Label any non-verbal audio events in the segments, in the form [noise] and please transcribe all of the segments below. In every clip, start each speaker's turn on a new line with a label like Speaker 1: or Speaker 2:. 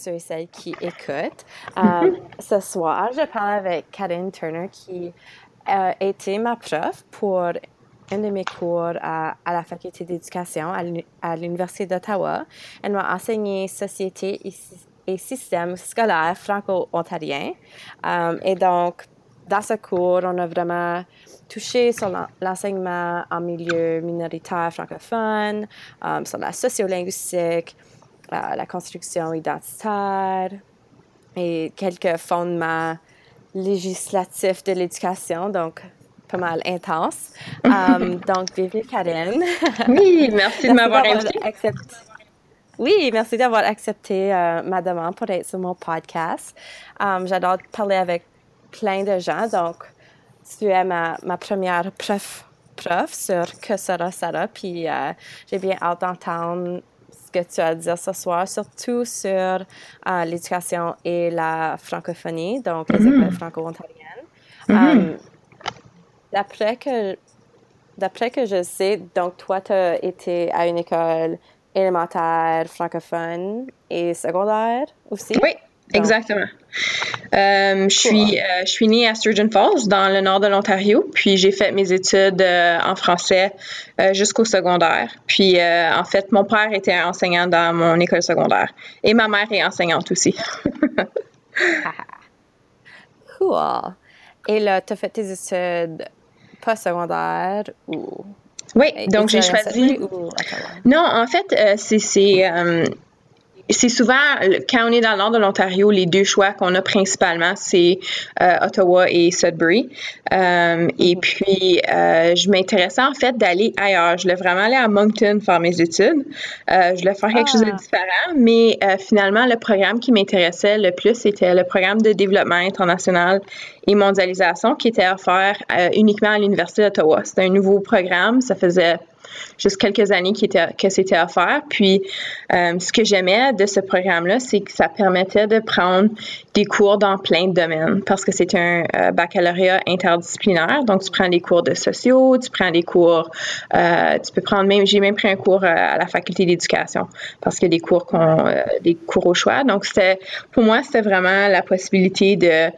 Speaker 1: ceux et celles qui écoutent. Euh, [laughs] ce soir, je parle avec Karine Turner qui a été ma prof pour un de mes cours à, la faculté d'éducation à l'Université d'Ottawa. Elle m'a enseigné société et, système scolaire franco-ontarien. Euh, et donc, dans ce cours, on a vraiment touché sur l'enseignement en milieu minoritaire francophone, euh, sur la sociolinguistique, euh, la construction identitaire et quelques fondements législatifs de l'éducation, donc pas mal intense. Euh, [laughs] donc, bienvenue Karen.
Speaker 2: Oui, merci de m'avoir invité.
Speaker 1: Oui, merci d'avoir accepté ma demande pour être sur mon podcast. J'adore parler avec plein de gens. Donc, tu es ma, ma première prof, prof sur que sera Sarah. Puis, euh, j'ai bien hâte d'entendre ce que tu as à dire ce soir, surtout sur euh, l'éducation et la francophonie, donc les mm-hmm. écoles franco-ontariennes. Mm-hmm. Euh, d'après que D'après que je sais, donc toi, tu as été à une école élémentaire francophone et secondaire aussi?
Speaker 2: Oui, Exactement. Euh, je, suis, euh, je suis née à Sturgeon Falls, dans le nord de l'Ontario, puis j'ai fait mes études euh, en français jusqu'au secondaire. Puis, en fait, mon père était enseignant dans mon école secondaire et ma mère est enseignante aussi. [laughs]
Speaker 1: cool. Et là, tu as fait tes études post-secondaires ou...
Speaker 2: Oui, donc j'ai choisi. Non, en fait, c'est c'est souvent, quand on est dans le nord de l'Ontario, les deux choix qu'on a principalement, c'est euh, Ottawa et Sudbury. Euh, et puis, euh, je m'intéressais en fait d'aller ailleurs. Je voulais vraiment aller à Moncton faire mes études. je voulais faire quelque chose de ah. différent, mais finalement, le programme qui m'intéressait le plus, c'était le programme de développement international et mondialisation qui était offert uniquement à l'Université d'Ottawa. C'était un nouveau programme. Ça faisait juste quelques années qui était, que c'était offert. Puis, euh, ce que j'aimais de ce programme-là, c'est que ça permettait de prendre des cours dans plein de domaines parce que c'est un euh, baccalauréat interdisciplinaire. Donc, tu prends des cours de sociaux, tu prends des cours, euh, tu peux prendre même, j'ai même pris un cours à la faculté d'éducation parce qu'il y a des cours qu'on, des cours au choix. Donc, c'était, pour moi, c'était vraiment la possibilité de,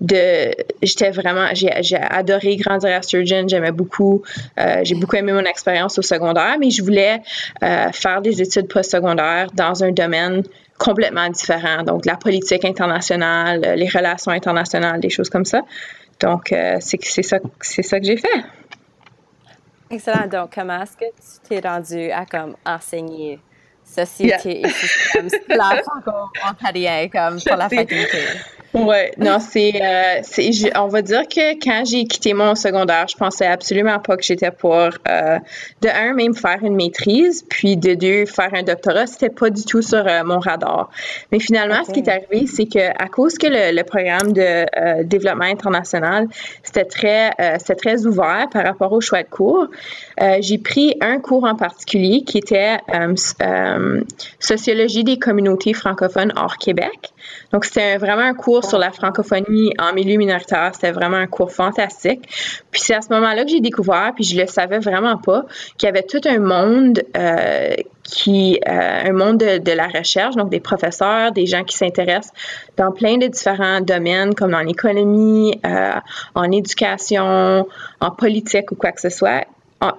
Speaker 2: de, j'étais vraiment, j'ai, adoré grandir à Sturgeon, j'aimais beaucoup, j'ai beaucoup aimé mon expérience au secondaire, mais je voulais euh, faire des études postsecondaires dans un domaine complètement différent, donc la politique internationale, les relations internationales, des choses comme ça. Donc, euh, c'est ça, ça que j'ai fait.
Speaker 1: Excellent. Donc, comment est-ce que tu t'es rendu à comme enseigner société et système ontarien comme pour la faculté?
Speaker 2: Ouais, non, c'est, euh, c'est, on va dire que quand j'ai quitté mon secondaire, je pensais absolument pas que j'étais pour, euh, de un, même faire une maîtrise, puis de deux, faire un doctorat. C'était pas du tout sur euh, mon radar. Mais finalement, ce qui est arrivé, c'est que à cause que le, le programme de euh, développement international, c'était très, c'était très ouvert par rapport au choix de cours, j'ai pris un cours en particulier qui était sociologie des communautés francophones hors Québec. Donc, c'était vraiment un cours sur la francophonie en milieu minoritaire. C'était vraiment un cours fantastique. Puis c'est à ce moment-là que j'ai découvert, puis je le savais vraiment pas, qu'il y avait tout un monde euh, qui euh, un monde de, la recherche, donc des professeurs, des gens qui s'intéressent dans plein de différents domaines, comme dans l'économie, euh, en éducation, en politique ou quoi que ce soit,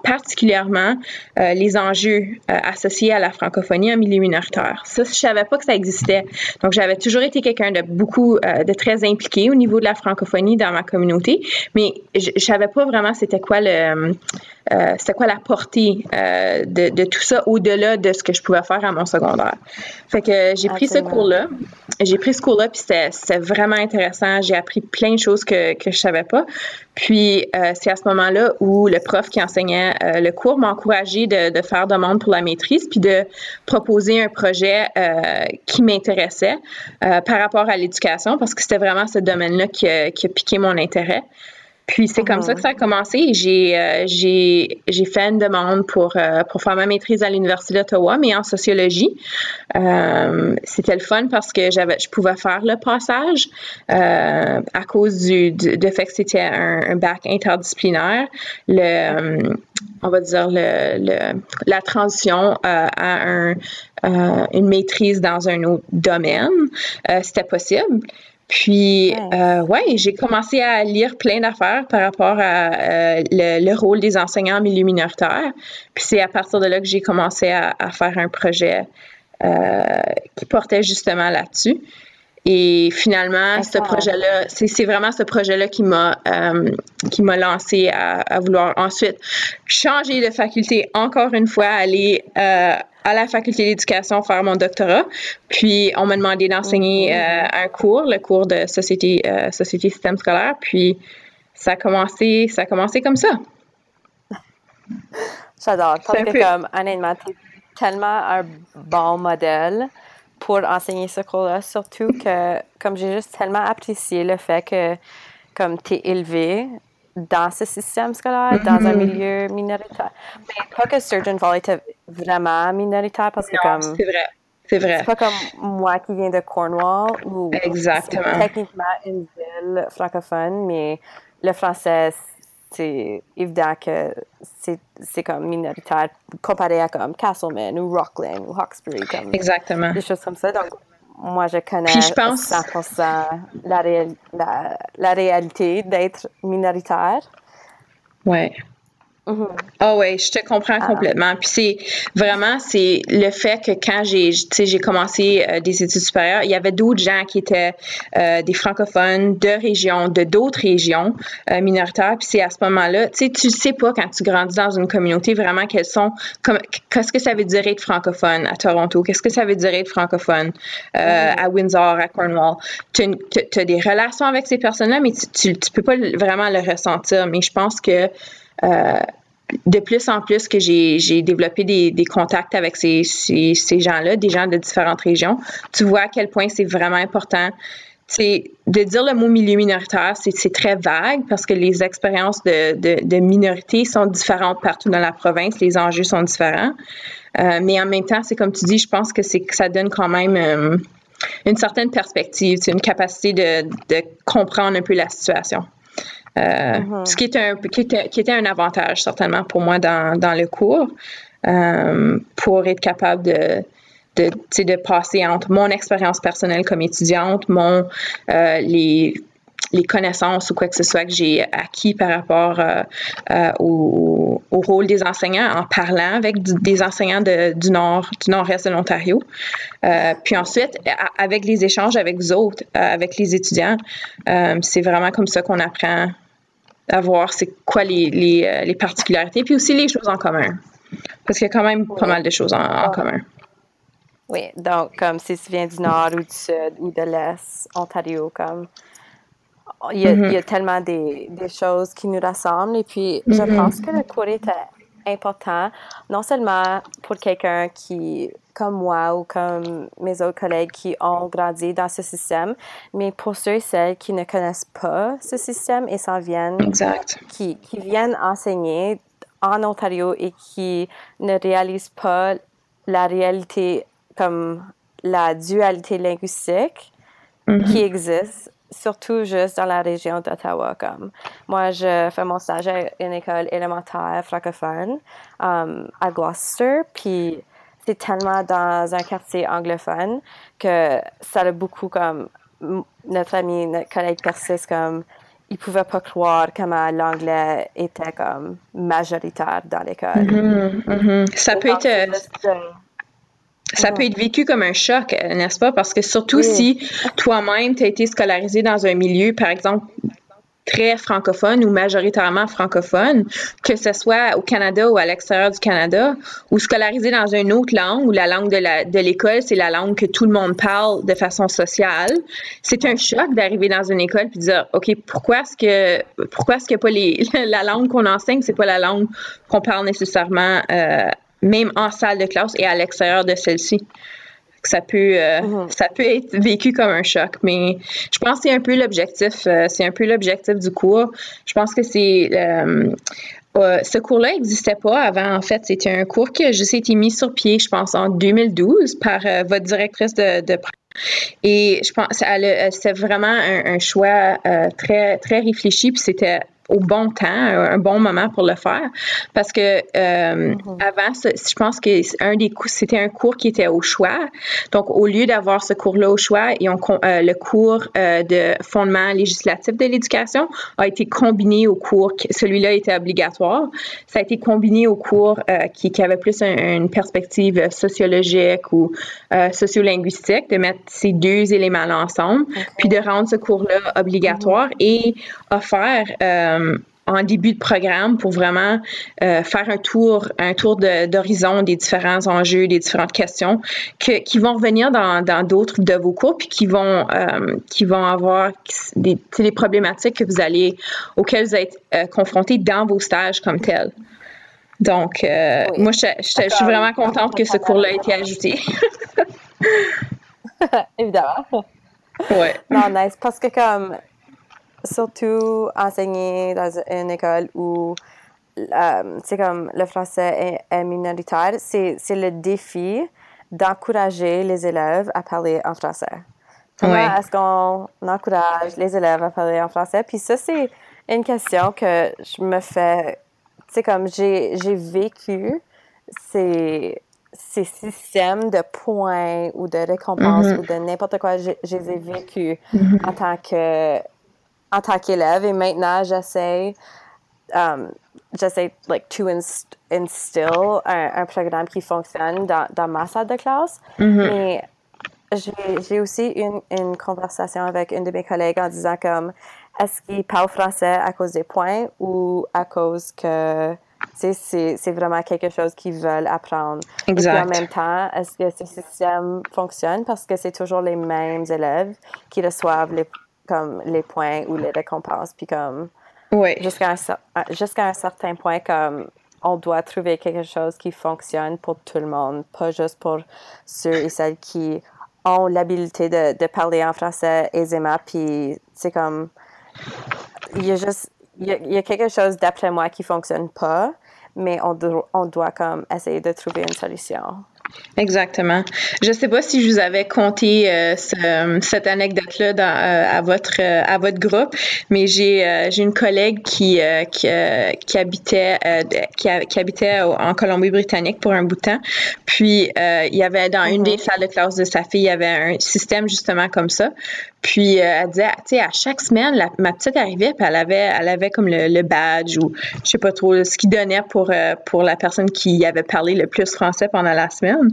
Speaker 2: particulièrement euh, les enjeux euh, associés à la francophonie en milieu minoritaire. Ça, je savais pas que ça existait. Donc, j'avais toujours été quelqu'un de beaucoup, euh, de très impliqué au niveau de la francophonie dans ma communauté, mais je, je savais pas vraiment c'était quoi le, c'était quoi la portée de, de, tout ça au-delà de ce que je pouvais faire à mon secondaire. Fait que j'ai pris ce cours-là. J'ai pris ce cours-là, puis c'était vraiment intéressant. J'ai appris plein de choses que, que je savais pas. Puis, c'est à ce moment-là où le prof qui enseignait euh, le cours m'a encouragé de, faire demande pour la maîtrise puis de proposer un projet euh, qui m'intéressait euh, par rapport à l'éducation parce que c'était vraiment ce domaine-là qui, a piqué mon intérêt. Puis c'est comme ça que ça a commencé. J'ai euh, j'ai j'ai fait une demande pour euh, pour faire ma maîtrise à l'université d'Ottawa, mais en sociologie. Euh, c'était le fun parce que j'avais je pouvais faire le passage à cause du, du fait que c'était un, bac interdisciplinaire. Le on va dire le, le la transition à un une maîtrise dans un autre domaine, c'était possible. Puis, euh, ouais, j'ai commencé à lire plein d'affaires par rapport à euh, le, rôle des enseignants en milieu minoritaire. Puis c'est à partir de là que j'ai commencé à, faire un projet euh, qui portait justement là-dessus. Et finalement, ce projet-là, c'est vraiment ce projet-là qui m'a qui m'a lancé à, à, vouloir ensuite changer de faculté encore une fois, aller à la faculté d'éducation faire mon doctorat. Puis on m'a demandé d'enseigner euh, un cours, le cours de société, euh, société système scolaire. Puis ça a commencé, ça a commencé comme ça.
Speaker 1: J'adore. Parce que comme honnêtement, tu tellement un bon modèle pour enseigner ce cours-là, surtout que comme j'ai juste tellement apprécié le fait que comme tu es élevé dans ce système scolaire, dans un mm-hmm. milieu minoritaire. Mais pas que Sturgeon Valley était vraiment minoritaire parce que comme.
Speaker 2: C'est vrai. C'est vrai.
Speaker 1: C'est pas comme moi qui viens de Cornwall où
Speaker 2: Exactement.
Speaker 1: techniquement une ville francophone, mais le français, c'est évident que c'est comme minoritaire comparé à comme Castleman ou Rockland ou Hawkesbury. Comme
Speaker 2: Exactement.
Speaker 1: Des choses comme ça. Donc, moi, je connais Puis je pense... 100% la, la, la réalité d'être minoritaire.
Speaker 2: Ouais. Ah oui, je te comprends ah. complètement. Puis c'est vraiment c'est le fait que quand j'ai j'ai commencé euh, des études supérieures, il y avait d'autres gens qui étaient euh, des francophones de régions, de d'autres régions euh, minoritaires. Puis c'est à ce moment-là, tu sais, tu sais pas quand tu grandis dans une communauté vraiment quelles sont, qu'est-ce que ça veut dire être francophone à Toronto, qu'est-ce que ça veut dire être francophone mm-hmm. à Windsor, à Cornwall? Tu as, des relations avec ces personnes-là, mais tu, tu, peux pas vraiment le ressentir. Mais je pense que euh, de plus en plus que j'ai développé des, contacts avec ces, gens-là, des gens de différentes régions, tu vois à quel point c'est vraiment important. C'est de dire le mot milieu minoritaire, c'est très vague parce que les expériences de, de, de, minorité sont différentes partout dans la province, les enjeux sont différents. Euh, mais en même temps, c'est comme tu dis, je pense que c'est ça donne quand même euh, une certaine perspective, une capacité de, de comprendre un peu la situation. Euh. Ce qui, est un, qui, était, qui, était, un avantage certainement pour moi dans, dans le cours, euh, pour être capable de, de, de passer entre mon expérience personnelle comme étudiante, mon, euh, les, les connaissances ou quoi que ce soit que j'ai acquis par rapport au, au, rôle des enseignants en parlant avec des enseignants de, du nord du nord-est de l'Ontario. puis ensuite, avec les échanges avec vous autres, avec les étudiants, c'est vraiment comme ça qu'on apprend à voir c'est quoi les, les, euh, les, particularités, puis aussi les choses en commun. Parce qu'il y a quand même pas mal de choses en, ah. commun.
Speaker 1: Oui, donc comme si tu viens du nord ou du sud ou de l'est, Ontario, comme il y a, il y a mm-hmm. tellement des, des, choses qui nous rassemblent et puis je mm-hmm. pense que le cours est important, non seulement pour quelqu'un qui comme moi ou comme mes autres collègues qui ont grandi dans ce système, mais pour ceux et celles qui ne connaissent pas ce système et s'en viennent, Qui, qui viennent enseigner en Ontario et qui ne réalisent pas la réalité comme la dualité linguistique mm-hmm. qui existe surtout juste dans la région d'Ottawa. Comme moi, je fais mon stage à une école élémentaire francophone um, à Gloucester, puis c'est tellement dans un quartier anglophone que ça a beaucoup comme notre ami, notre collègue persiste comme il pouvait pas croire comment l'anglais était comme majoritaire dans l'école.
Speaker 2: Mm-hmm, mm-hmm. Ça peut être ça peut être vécu comme un choc, n'est-ce pas? Parce que surtout si toi-même, tu as été scolarisé dans un milieu, par exemple, très francophone ou majoritairement francophone, que ce soit au Canada ou à l'extérieur du Canada, ou scolarisé dans une autre langue, où la langue de l'école, c'est la langue que tout le monde parle de façon sociale, c'est un choc d'arriver dans une école et de dire, OK, pourquoi est-ce que, pourquoi est-ce que pas les, [laughs] la langue qu'on enseigne, c'est pas la langue qu'on parle nécessairement, euh, même en salle de classe et à l'extérieur de celle-ci? ça peut, mm-hmm. ça peut être vécu comme un choc. Mais je pense que c'est un peu l'objectif, c'est un peu l'objectif du cours. Je pense que c'est ce cours-là n'existait pas avant. En fait, c'était un cours qui a juste été mis sur pied, je pense, en 2012 par votre directrice de, de et je pense que c'était vraiment un, choix très, très réfléchi, puis c'était au bon temps, un bon moment pour le faire. Parce que euh, mm-hmm. avant, je pense que un des c'était un cours qui était au choix. Donc, au lieu d'avoir ce cours-là au choix, et euh, le cours euh, de fondement législatif de l'éducation a été combiné au cours, celui-là était obligatoire. Ça a été combiné au cours qui, avait plus une perspective sociologique ou sociolinguistique, de mettre ces deux éléments-là ensemble, puis de rendre ce cours-là obligatoire mm-hmm. et offert en début de programme pour vraiment euh, faire un tour, un tour d'horizon des différents enjeux, des différentes questions qui vont revenir dans d'autres de vos cours puis qui vont euh, qui vont avoir des, les problématiques que vous allez auxquelles vous êtes confrontés dans vos stages comme tels. Donc, moi, je, je, suis vraiment contente que ce cours-là ait été ajouté. [laughs] [laughs]
Speaker 1: Évidemment.
Speaker 2: Ouais.
Speaker 1: Non, nice. Parce que comme surtout enseigner dans une école où euh, c'est comme le français est, minoritaire, c'est, le défi d'encourager les élèves à parler en français. Comment est-ce qu'on encourage les élèves à parler en français? Puis ça, c'est une question que je me fais, tu comme j'ai, vécu ces, ces systèmes de points ou de récompenses mm-hmm. ou de n'importe quoi, je, les ai vécus mm-hmm. en tant que en tant qu'élève et maintenant j'essaie um, j'essaie like to inst instill un, un, programme qui fonctionne dans, dans ma salle de classe
Speaker 2: mm-hmm.
Speaker 1: mais j'ai aussi eu une, une, conversation avec une de mes collègues en disant comme est-ce qu'ils parlent français à cause des points ou à cause que c'est vraiment quelque chose qu'ils veulent apprendre?
Speaker 2: Exact.
Speaker 1: Et en même temps, est-ce que ce système fonctionne? Parce que c'est toujours les mêmes élèves qui reçoivent les, comme les points ou les récompenses. Puis comme jusqu'à un, jusqu'à un certain point, comme on doit trouver quelque chose qui fonctionne pour tout le monde, pas juste pour ceux et celles qui ont l'habilité de, de, parler en français aisément. Puis c'est comme il y a juste il y a, quelque chose d'après moi qui fonctionne pas, mais on, on doit comme essayer de trouver une solution.
Speaker 2: Exactement. Je ne sais pas si je vous avais conté euh, cette anecdote-là euh, à votre euh, à votre groupe, mais j'ai j'ai une collègue qui qui, qui, habitait qui, habitait en Colombie-Britannique pour un bout de temps. Puis il y avait dans une des mm-hmm. salles de classe de sa fille, il y avait un système justement comme ça. Puis elle disait, tu sais, à chaque semaine, ma petite arrivait, puis elle avait, elle avait comme le, badge ou je sais pas trop ce qu'il donnait pour pour la personne qui avait parlé le plus français pendant la semaine.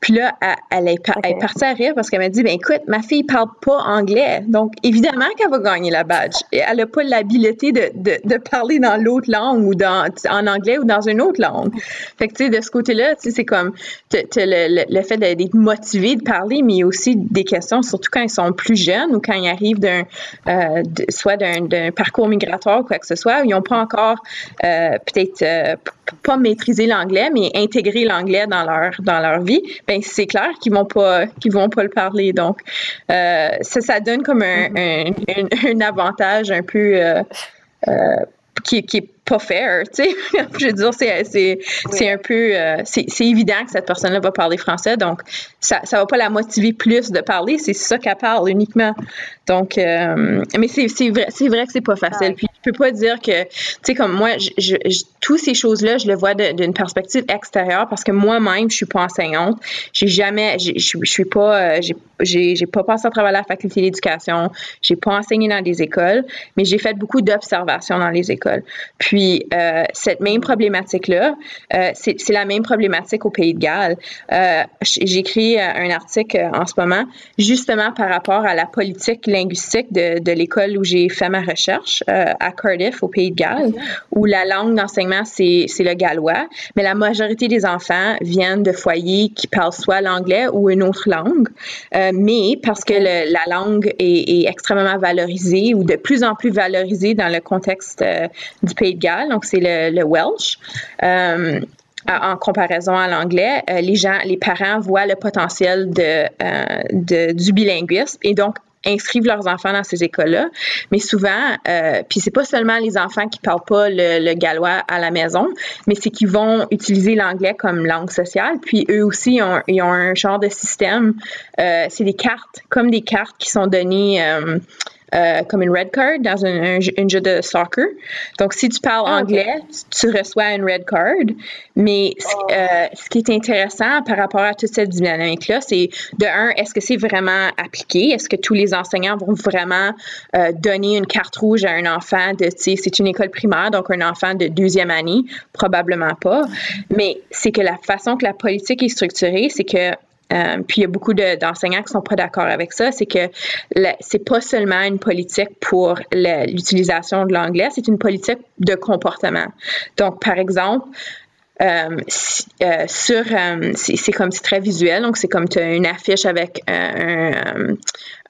Speaker 2: Puis là, elle, est, partie à rire parce qu'elle m'a dit, ben écoute, ma fille parle pas anglais, donc évidemment qu'elle va gagner la badge. Et elle n'a pas l'habilité de, de, parler dans l'autre langue ou dans, en anglais ou dans une autre langue. Fait que, tu sais, de ce côté-là, tu sais, c'est comme le, le, fait d'être motivé de parler, mais aussi des questions, surtout quand ils sont plus jeunes ou quand ils arrivent d'un, euh, soit d'un parcours migratoire ou quoi que ce soit, où ils n'ont pas encore euh, peut-être euh, pas maîtriser l'anglais, mais intégrer l'anglais dans leur dans leur vie, ben c'est clair qu'ils vont pas qu'ils vont pas le parler. Donc ça, ça donne comme un, mm-hmm. un, avantage un peu qui, qui est pas fair, tu sais. [laughs] je veux dire, c'est un peu... c'est évident que cette personne-là va parler français, donc ça ne va pas la motiver plus de parler, c'est ça qu'elle parle uniquement. Donc, mais c'est vrai, vrai que c'est pas facile. Puis je peux pas dire que, tu sais, comme moi, je, je, tous ces choses-là, je le vois d'une perspective extérieure parce que moi-même, je suis pas enseignante. J'ai jamais, je, je suis pas, euh, j'ai, j'ai pas passé à travers la faculté d'éducation. J'ai pas enseigné dans des écoles, mais j'ai fait beaucoup d'observations dans les écoles. Puis euh, cette même problématique-là, euh, c'est, la même problématique au Pays de Galles. Euh, j'écris un article en ce moment justement par rapport à la politique linguistique de, de l'école où j'ai fait ma recherche à Cardiff, au Pays de Galles, où la langue d'enseignement, c'est, le gallois, mais la majorité des enfants viennent de foyers qui parlent soit l'anglais ou une autre langue, euh, mais parce que la langue est, extrêmement valorisée ou de plus en plus valorisée dans le contexte euh, du Pays de Donc c'est le, Welsh. Euh, en comparaison à l'anglais, les gens, les parents voient le potentiel de, de, du bilinguisme et donc inscrivent leurs enfants dans ces écoles-là. Mais souvent, euh, puis c'est pas seulement les enfants qui parlent pas le, gallois à la maison, mais c'est qu'ils vont utiliser l'anglais comme langue sociale. Puis eux aussi, ils ont un genre de système. Euh, c'est des cartes, comme des cartes qui sont données. Euh, euh, comme une red card dans un, jeu de soccer. Donc, si tu parles ah, anglais, tu reçois une red card. Mais oh. euh, ce qui est intéressant par rapport à toute cette dynamique-là, c'est de un, est-ce que c'est vraiment appliqué? Est-ce que tous les enseignants vont vraiment euh, donner une carte rouge à un enfant de, tu sais, c'est une école primaire, donc un enfant de deuxième année? Probablement pas. Mais c'est que la façon que la politique est structurée, c'est que euh, puis il y a beaucoup d'enseignants qui sont pas d'accord avec ça, c'est que c'est pas seulement une politique pour l'utilisation de l'anglais, c'est une politique de comportement. Donc, par exemple, euh, euh, sur, c'est comme c'est très visuel, donc c'est comme tu as une affiche avec un,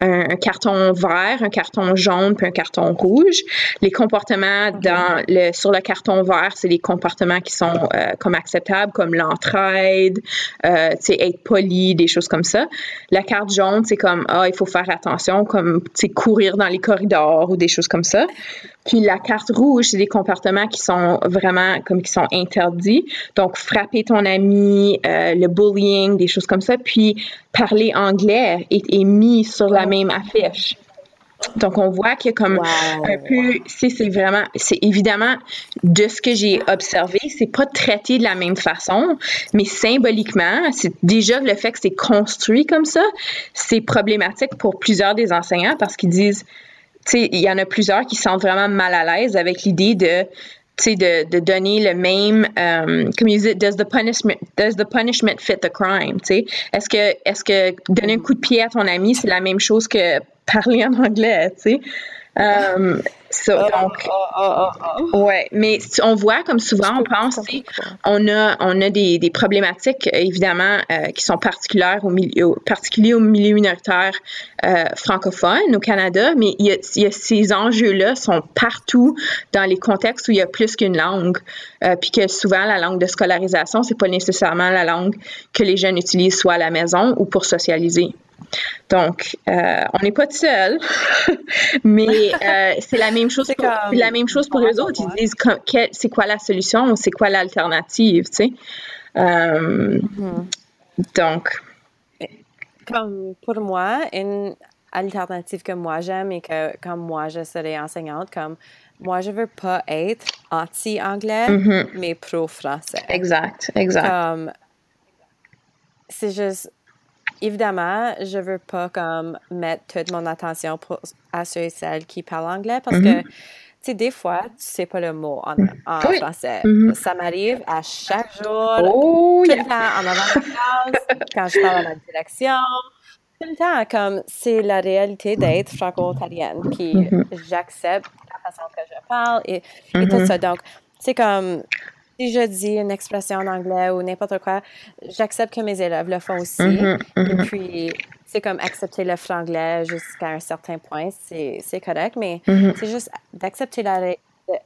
Speaker 2: un, carton vert, un carton jaune, puis un carton rouge. Les comportements dans le, sur le carton vert, c'est les comportements qui sont euh, comme acceptables, comme l'entraide, euh, être poli, des choses comme ça. La carte jaune, c'est comme ah, il faut faire attention, comme courir dans les corridors ou des choses comme ça. Puis la carte rouge, c'est des comportements qui sont vraiment comme qui sont interdits. Donc frapper ton ami, euh, le bullying, des choses comme ça. Puis parler anglais est, est mis sur la même affiche. Donc, on voit qu'il y a comme un peu, c'est vraiment, c'est évidemment de ce que j'ai observé, c'est pas traité de la même façon, mais symboliquement, c'est déjà le fait que c'est construit comme ça, c'est problématique pour plusieurs des enseignants parce qu'ils disent, tu sais, il y en a plusieurs qui sentent vraiment mal à l'aise avec l'idée de de, de donner le même, um, comme ils disent, does the punishment, does the punishment fit the crime, Est-ce que, est-ce que donner un coup de pied à ton ami, c'est la même chose que parler en anglais, tu sais? Um, so, ah, donc, ah, ah, ouais, mais on voit comme souvent, on pense, on a, on a des, des problématiques évidemment euh, qui sont particulières au milieu, particuliers au milieu minoritaire euh, francophone au Canada, mais il y a, il y a ces enjeux-là sont partout dans les contextes où il y a plus qu'une langue, euh, puis que souvent la langue de scolarisation c'est pas nécessairement la langue que les jeunes utilisent soit à la maison ou pour socialiser. Donc, euh, on n'est pas tout seul, [laughs] mais euh, c'est la même chose. Pour, la même chose pour eux autres. Ils disent c'est quoi la solution ou c'est quoi l'alternative, tu sais. Euh, mm-hmm. Donc.
Speaker 1: Comme pour moi, une alternative que moi j'aime et que comme moi je serais enseignante, comme moi je veux pas être anti-anglais, mm-hmm. mais pro-français.
Speaker 2: Exact, exact. Comme
Speaker 1: c'est juste évidemment, je veux pas comme mettre toute mon attention pour, à ceux et celles qui parlent anglais parce que, mm-hmm. tu sais, des fois, tu sais pas le mot en, en français. Mm-hmm. Ça m'arrive à chaque jour, oh, tout le temps en avant de classe, quand je parle à la direction. Tout le temps, comme c'est la réalité d'être franco-ontarienne. Puis mm-hmm. j'accepte la façon que je parle et, et tout ça. Donc, c'est comme si je dis une expression en anglais ou n'importe quoi, j'accepte que mes élèves le font aussi. Mm-hmm, Et mm-hmm. puis, c'est comme accepter le franglais jusqu'à un certain point, c'est correct, mais mm-hmm. c'est juste d'accepter la,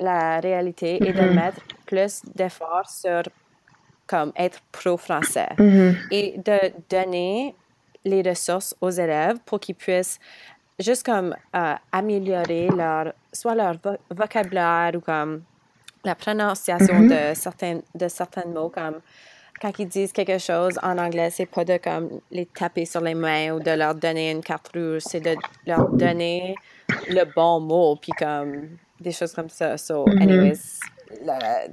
Speaker 1: la réalité et de mettre plus d'efforts sur comme être pro-français et de donner les ressources aux élèves pour qu'ils puissent juste comme euh, améliorer leur soit leur vocabulaire ou comme la prononciation mm-hmm. de, certains, de certains mots, comme quand ils disent quelque chose en anglais, c'est pas de comme les taper sur les mains ou de leur donner une carte rouge, c'est de leur donner le bon mot, puis comme des choses comme ça. So, mm-hmm. anyways,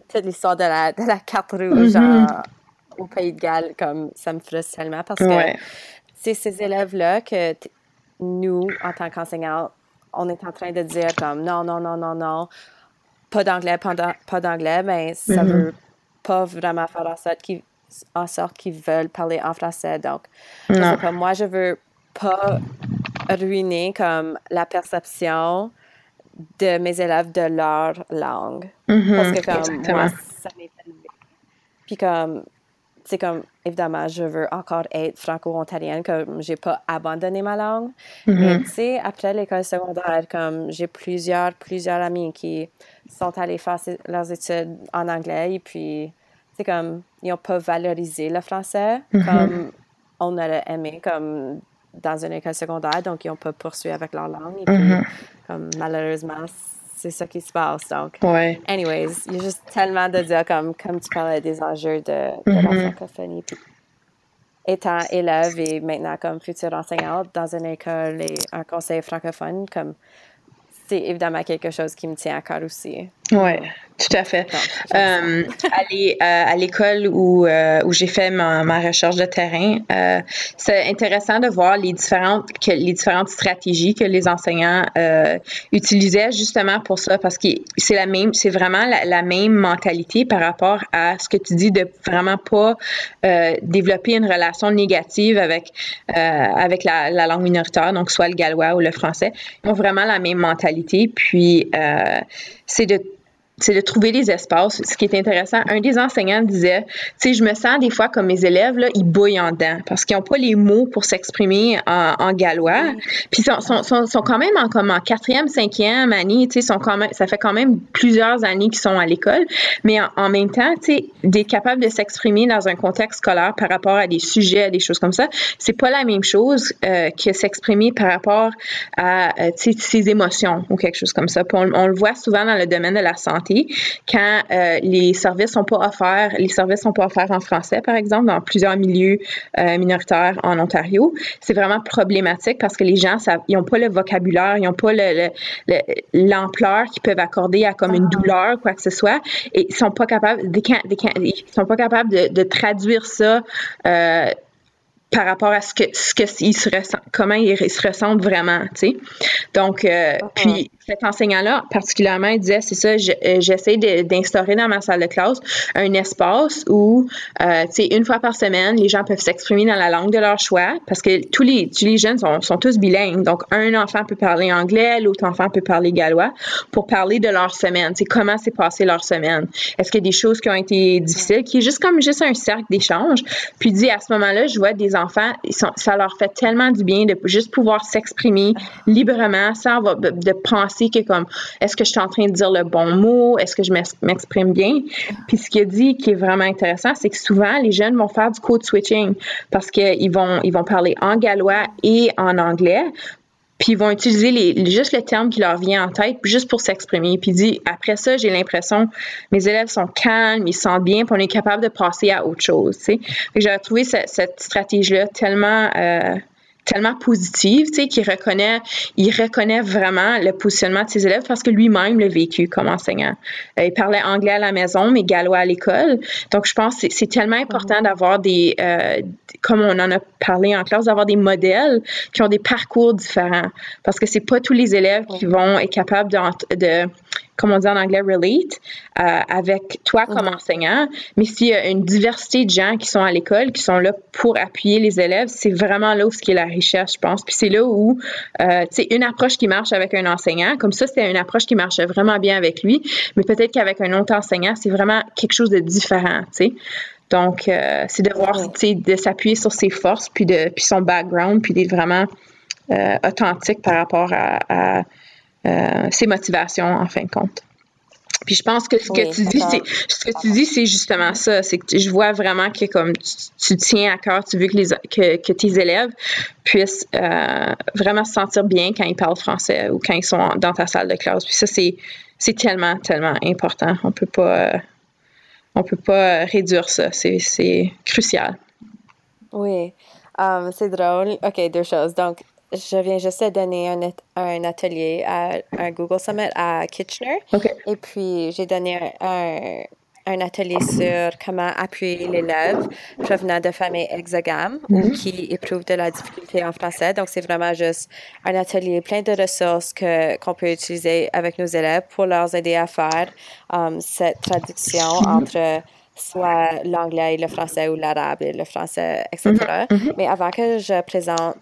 Speaker 1: toute l'histoire de la, de la carte rouge mm-hmm. au Pays de Galles, comme ça me frustre tellement parce que c'est ces élèves-là que nous, en tant qu'enseignants, on est en train de dire comme non, non, non, non, non pas d'anglais, pas d'anglais, mais ça mm-hmm. veut pas vraiment faire en sorte qu'ils en sorte qu'ils veulent parler en français. Donc, moi, je veux pas ruiner comme la perception de mes élèves de leur langue. Mm-hmm. Parce que comme moi, ça m'est. Puis comme c'est comme, évidemment, je veux encore être franco-ontarienne, comme j'ai pas abandonné ma langue. Mm-hmm. Mais tu sais, après l'école secondaire, comme j'ai plusieurs, plusieurs amis qui sont allés faire leurs études en anglais et puis c'est comme, ils n'ont pas valorisé le français mm-hmm. comme on aurait aimé, comme dans une école secondaire, donc ils n'ont pas poursuivi avec leur langue. Et puis, mm-hmm. comme, malheureusement, c'est ça qui se passe. Donc, anyways, il y a juste tellement de dire, comme, comme tu parlais des enjeux de, de la mm-hmm. francophonie. Puis, étant élève et maintenant comme future enseignante dans une école et un conseil francophone, comme c'est évidemment quelque chose qui me tient à cœur aussi.
Speaker 2: Oui, tout à fait. Euh, [laughs] aller euh, à l'école où, euh, où j'ai fait ma, ma, recherche de terrain, euh, c'est intéressant de voir les différentes, que, les différentes stratégies que les enseignants euh, utilisaient justement pour ça, parce que c'est la même, c'est vraiment la, la, même mentalité par rapport à ce que tu dis de vraiment pas développer une relation négative avec, avec la, la, langue minoritaire, donc soit le gallois ou le français. Ils ont vraiment la même mentalité, puis c'est de c'est de trouver des espaces. Ce qui est intéressant, un des enseignants disait, tu sais, je me sens des fois comme mes élèves, là, ils bouillent en dedans parce qu'ils n'ont pas les mots pour s'exprimer en, gallois. Puis ils sont, sont, sont, quand même en, comme en quatrième, cinquième année, tu sais, sont quand même, ça fait quand même plusieurs années qu'ils sont à l'école. Mais en, même temps, tu sais, d'être capable de s'exprimer dans un contexte scolaire par rapport à des sujets, à des choses comme ça, c'est pas la même chose euh, que s'exprimer par rapport à, euh, tu sais, ses émotions ou quelque chose comme ça. Puis on, on le voit souvent dans le domaine de la santé quand euh, les services sont pas offerts, les services sont pas offerts en français, par exemple, dans plusieurs milieux euh, minoritaires en Ontario. C'est vraiment problématique parce que les gens, ils n'ont pas le vocabulaire, ils n'ont pas l'ampleur qu'ils peuvent accorder à comme une ah. douleur, quoi que ce soit, et ils sont pas capables, ils sont pas capables de, traduire ça. Euh, par rapport à ce que ce que se ressent, comment ils se ressentent vraiment, tu sais. Donc, euh, uh-huh. puis cet enseignant-là, particulièrement, il disait, c'est ça, euh, j'essaie d'instaurer dans ma salle de classe un espace où, euh, tu sais, une fois par semaine, les gens peuvent s'exprimer dans la langue de leur choix, parce que tous les, tous les jeunes sont, sont tous bilingues. Donc, un enfant peut parler anglais, l'autre enfant peut parler gallois, pour parler de leur semaine, tu comment s'est passé leur semaine. Est-ce qu'il y a des choses qui ont été difficiles, qui est juste comme juste un cercle d'échange? Puis, dit, à ce moment-là, je vois des enfants, ça leur fait tellement du bien de juste pouvoir s'exprimer librement sans de, de que comme est-ce que je suis en train de dire le bon mot, est-ce que je m'exprime bien? Puis ce qu'il a dit qui est vraiment intéressant, c'est que souvent les jeunes vont faire du code switching parce qu'ils vont ils vont parler en gallois et en anglais puis ils vont utiliser les, juste le terme qui leur vient en tête, juste pour s'exprimer. Puis dit, après ça, j'ai l'impression, mes élèves sont calmes, ils se sentent bien, puis on est capable de passer à autre chose. J'ai trouvé cette, cette stratégie-là tellement euh, tellement positive, tu sais, qu'il reconnaît, il reconnaît vraiment le positionnement de ses élèves parce que lui-même l'a vécu comme enseignant. Euh, il parlait anglais à la maison, mais gallois à l'école. Donc, je pense que c'est tellement important d'avoir des, euh, comme on en a parlé en classe, d'avoir des modèles qui ont des parcours différents parce que c'est pas tous les élèves qui vont être capables de, de comme on dit en anglais, relate euh, avec toi comme enseignant. Mais s'il y a une diversité de gens qui sont à l'école, qui sont là pour appuyer les élèves, c'est vraiment là où ce qui est la richesse, je pense. Puis c'est là où, euh, tu sais, une approche qui marche avec un enseignant, comme ça, c'est une approche qui marche vraiment bien avec lui, mais peut-être qu'avec un autre enseignant, c'est vraiment quelque chose de différent, tu sais. Donc, euh, c'est de voir, tu sais, de s'appuyer sur ses forces, puis, de, puis son background, puis d'être vraiment authentique par rapport à ses motivations en fin de compte. Puis je pense que ce que tu dis, c'est ce que tu dis, c'est justement ça. C'est que je vois vraiment que comme tu, tiens à cœur, tu veux que les que, que tes élèves puissent euh, vraiment se sentir bien quand ils parlent français ou quand ils sont dans ta salle de classe. Puis ça, c'est c'est tellement tellement important. On peut pas euh, on peut pas réduire ça. C'est crucial.
Speaker 1: Oui. Um, c'est drôle. OK, deux choses. Donc, je viens juste de donner un, un, atelier à un Google Summit à Kitchener. Et puis, j'ai donné un, un, atelier sur comment appuyer l'élève provenant de familles exogames ou mm-hmm. qui éprouvent de la difficulté en français. Donc, c'est vraiment juste un atelier plein de ressources que, qu'on peut utiliser avec nos élèves pour leur aider à faire um, cette traduction entre soit l'anglais et le français ou l'arabe et le français, etc. Mm-hmm. Mais avant que je présente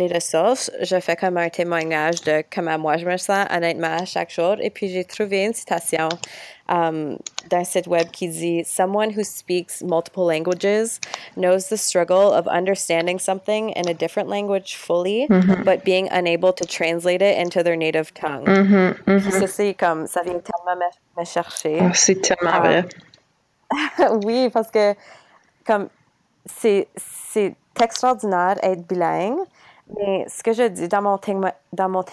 Speaker 1: les ressources, je fais comme un témoignage de comment moi je me sens honnêtement chaque jour. Et puis j'ai trouvé une citation um, d'un site web qui dit Someone who speaks multiple languages knows the struggle of understanding something in a different language fully, mm-hmm. but being unable to translate it into their native tongue. Mm-hmm, mm-hmm. Ça, c'est comme, ça vient tellement me, me chercher.
Speaker 2: Oh, c'est tellement um, vrai. [laughs]
Speaker 1: oui, parce que comme c'est extraordinaire d'être bilingue, mais ce que je dis dans mon, dans mon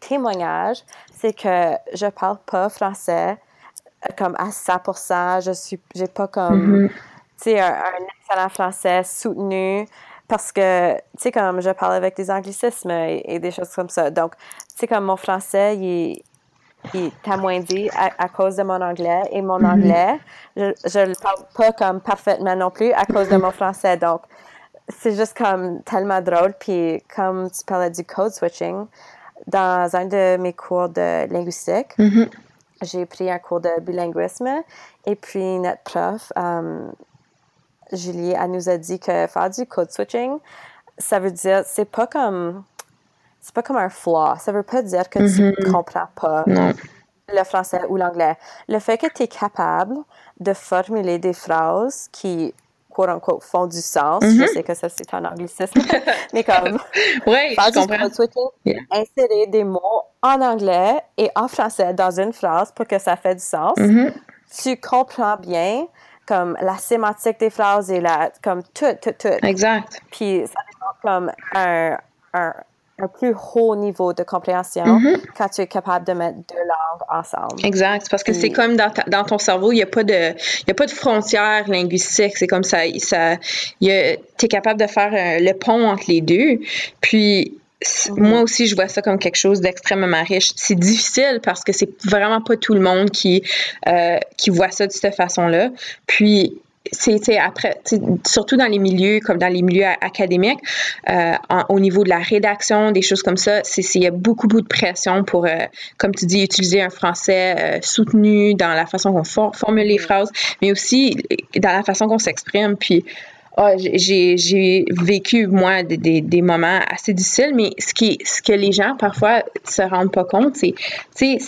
Speaker 1: témoignage, c'est que je parle pas français euh, comme à 100%. Je suis, j'ai pas comme, mm-hmm. tu sais, un, excellent français soutenu parce que, tu sais, comme je parle avec des anglicismes et, des choses comme ça. Donc, tu sais, comme mon français, il, il est amoindri à, à cause de mon anglais et mon mm-hmm. anglais, je, je le parle pas comme parfaitement non plus à cause de mon français. Donc, c'est juste comme tellement drôle. Puis, comme tu parlais du code switching, dans un de mes cours de linguistique, mm-hmm. j'ai pris un cours de bilinguisme et puis notre prof, um, Julie, elle nous a dit que faire du code switching, ça veut dire, c'est pas comme, c'est pas comme un flaw. Ça veut pas dire que tu mm-hmm. comprends pas le français ou l'anglais. Le fait que tu es capable de formuler des phrases qui quote unquote font du sens. Je mm-hmm. sais que ça c'est un anglicisme, [laughs] mais comme [laughs]
Speaker 2: oui, je comprends.
Speaker 1: insérer des mots en anglais et en français dans une phrase pour que ça fait du sens. Mm-hmm. Tu comprends bien comme la sémantique des phrases et la comme tout tout tout.
Speaker 2: Exact.
Speaker 1: Puis ça dépend comme un, un un plus haut niveau de compréhension mm-hmm. quand tu es capable de mettre deux langues ensemble.
Speaker 2: Exact, parce que c'est comme dans, dans, ton cerveau, il n'y a pas de il a pas de frontières linguistiques, c'est comme ça ça tu es capable de faire euh, le pont entre les deux. Puis mm-hmm. moi aussi, je vois ça comme quelque chose d'extrêmement riche. C'est difficile parce que c'est vraiment pas tout le monde qui, euh, qui voit ça de cette façon-là. Puis, c'est après, surtout dans les milieux comme dans les milieux académiques, euh, au niveau de la rédaction, des choses comme ça, il y a beaucoup, beaucoup de pression pour, euh, comme tu dis, utiliser un français euh, soutenu dans la façon qu'on formule les phrases, mais aussi dans la façon qu'on s'exprime. Puis, oh, j'ai vécu, moi, des, des, moments assez difficiles, mais ce, qui, ce que les gens, parfois, se rendent pas compte, c'est, c'est,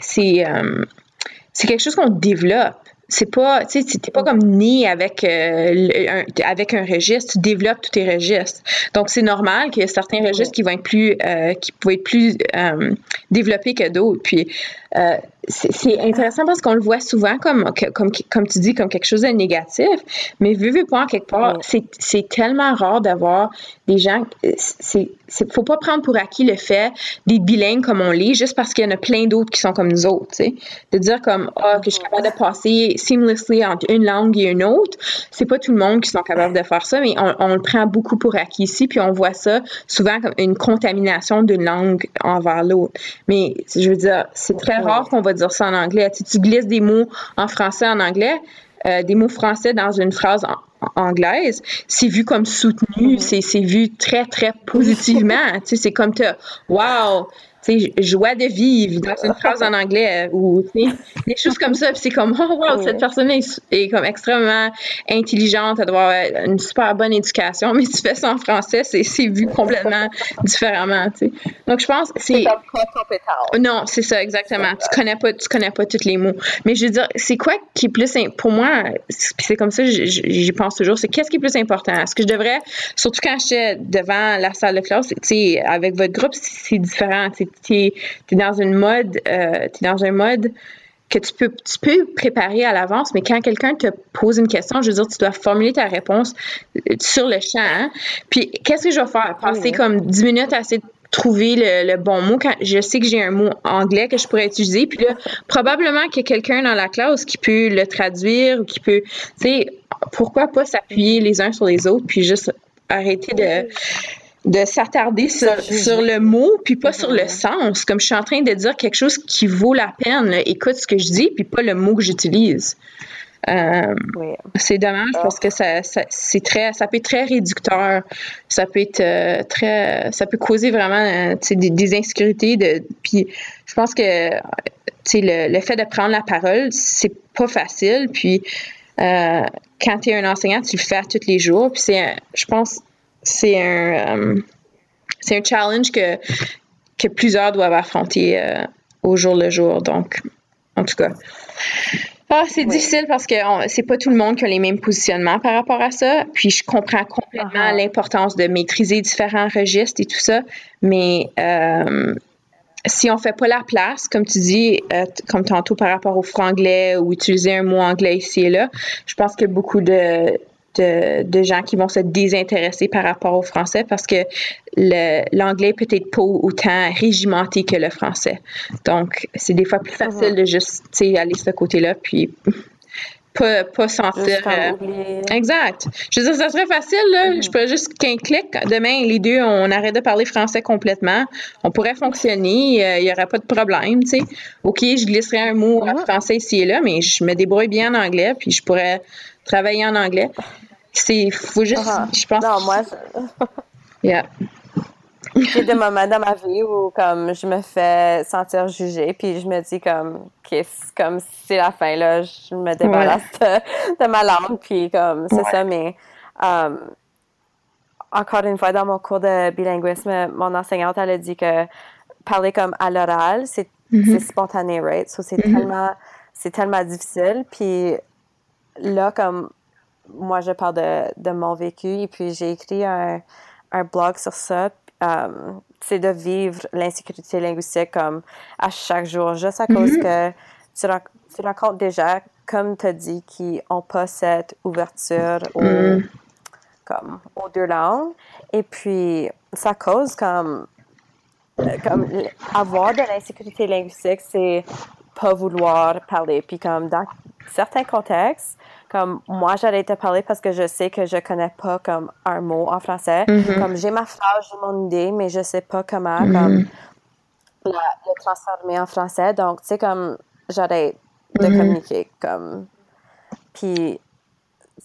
Speaker 2: c'est quelque chose qu'on développe c'est pas, tu sais, t'es pas comme né avec, euh, un, avec un registre, tu développes tous tes registres. Donc, c'est normal qu'il y ait certains registres qui vont être plus, euh, qui peuvent être plus euh, développés que d'autres. Puis, euh, c'est intéressant parce qu'on le voit souvent comme, comme, comme tu dis, comme quelque chose de négatif, mais vu, vu pas, quelque part, c'est tellement rare d'avoir des gens. C'est faut pas prendre pour acquis le fait d'être bilingue comme on l'est, juste parce qu'il y en a plein d'autres qui sont comme nous autres. sais. De dire comme, ah, oh, que je suis capable de passer seamlessly entre une langue et une autre, c'est pas tout le monde qui sont capables de faire ça, mais on, on, le prend beaucoup pour acquis ici, puis on voit ça souvent comme une contamination d'une langue envers l'autre. Mais je veux dire, c'est très rare qu'on va dire ça en anglais. Si tu glisses des mots en français en anglais, euh, des mots français dans une phrase anglaise, c'est vu comme soutenu, mm-hmm. c'est vu très, très positivement. [laughs] c'est comme, wow, joie de vivre dans une [laughs] phrase en anglais ou des choses comme ça. Puis c'est comme, oh wow, cette personne est, comme extrêmement intelligente, elle doit avoir une super bonne éducation, [laughs] mais tu fais ça en français, c'est vu complètement [laughs] différemment. Donc je pense c'est. Non, c'est ça, exactement. Tu connais pas, tu connais pas tous les mots. Mais je veux dire, c'est quoi qui est plus pour moi, c'est comme ça, j'y pense toujours, c'est qu'est-ce qui est plus important? Est-ce que je devrais, surtout quand j'étais devant la salle de classe, avec votre groupe, c'est différent tu es, dans une mode, euh, es dans un mode que tu peux, tu peux préparer à l'avance, mais quand quelqu'un te pose une question, je veux dire, tu dois formuler ta réponse euh, sur le champ. Hein. Puis, qu'est-ce que je vais faire? Passer comme 10 minutes à essayer de trouver le, bon mot quand je sais que j'ai un mot anglais que je pourrais utiliser. Puis là, probablement qu'il y a quelqu'un dans la classe qui peut le traduire ou qui peut, tu sais, pourquoi pas s'appuyer les uns sur les autres puis juste arrêter de de s'attarder sur, le mot, puis pas sur le sens. Comme je suis en train de dire quelque chose qui vaut la peine, écoute ce que je dis, puis pas le mot que j'utilise. Euh, c'est dommage parce que ça, c'est très, ça peut être très réducteur. Ça peut être euh, très, ça peut causer vraiment euh, des, des, insécurités. De, puis je pense que le, le fait de prendre la parole, c'est pas facile. Puis quand tu es un enseignant, tu le fais tous les jours. Puis c'est, je pense, c'est un, euh, c'est un challenge que, que plusieurs doivent affronter euh, au jour le jour. Donc, en tout cas. Ah, c'est difficile parce que c'est pas tout le monde qui a les mêmes positionnements par rapport à ça. Puis je comprends complètement uh-huh. l'importance de maîtriser différents registres et tout ça. Mais euh, si on fait pas la place, comme tu dis, euh, comme tantôt par rapport au franglais ou utiliser un mot anglais ici et là, je pense a beaucoup de, de, gens qui vont se désintéresser par rapport au français parce que l'anglais peut être pas autant régimenté que le français. Donc, c'est des fois plus facile de juste aller de ce côté-là, puis [laughs] pas, pas sentir. Euh, exact. Je veux dire, ça serait facile, là. Mm-hmm. Je pourrais juste qu'un clic, demain, les deux, on arrête de parler français complètement. On pourrait fonctionner, euh, il n'y aurait pas de problème, tu sais. OK, je glisserais un mot en mm-hmm. français ici et là, mais je me débrouille bien en anglais, puis je pourrais travailler en anglais. C'est, faut juste, uh-huh. je pense.
Speaker 1: Non, moi, [laughs]
Speaker 2: yeah.
Speaker 1: J'ai des moments dans ma vie où comme je me fais sentir jugée, puis je me dis comme que comme c'est la fin là, je me débarrasse de, ma langue, puis comme c'est ça. Mais um, encore une fois dans mon cours de bilinguisme, mon enseignante elle a dit que parler comme à l'oral, c'est mm-hmm. spontané, right? So c'est mm-hmm. tellement c'est tellement difficile. Puis là comme moi, je parle de, de mon vécu et puis j'ai écrit un, un, blog sur ça. Euh, c'est de vivre l'insécurité linguistique comme à chaque jour, juste à cause mm-hmm. que tu, tu, rencontres des gens, comme tu as dit, qui n'ont pas cette ouverture aux, mm. comme, aux deux langues. Et puis, ça cause comme, comme avoir de l'insécurité linguistique, c'est pas vouloir parler. Puis comme dans certains contextes, comme moi, j'allais te parler parce que je sais que je connais pas comme un mot en français. Mm-hmm. Comme j'ai ma phrase, j'ai mon idée, mais je sais pas comment comme la, le transformer en français. Donc, tu sais, comme j'arrête de mm-hmm. communiquer. Comme, puis,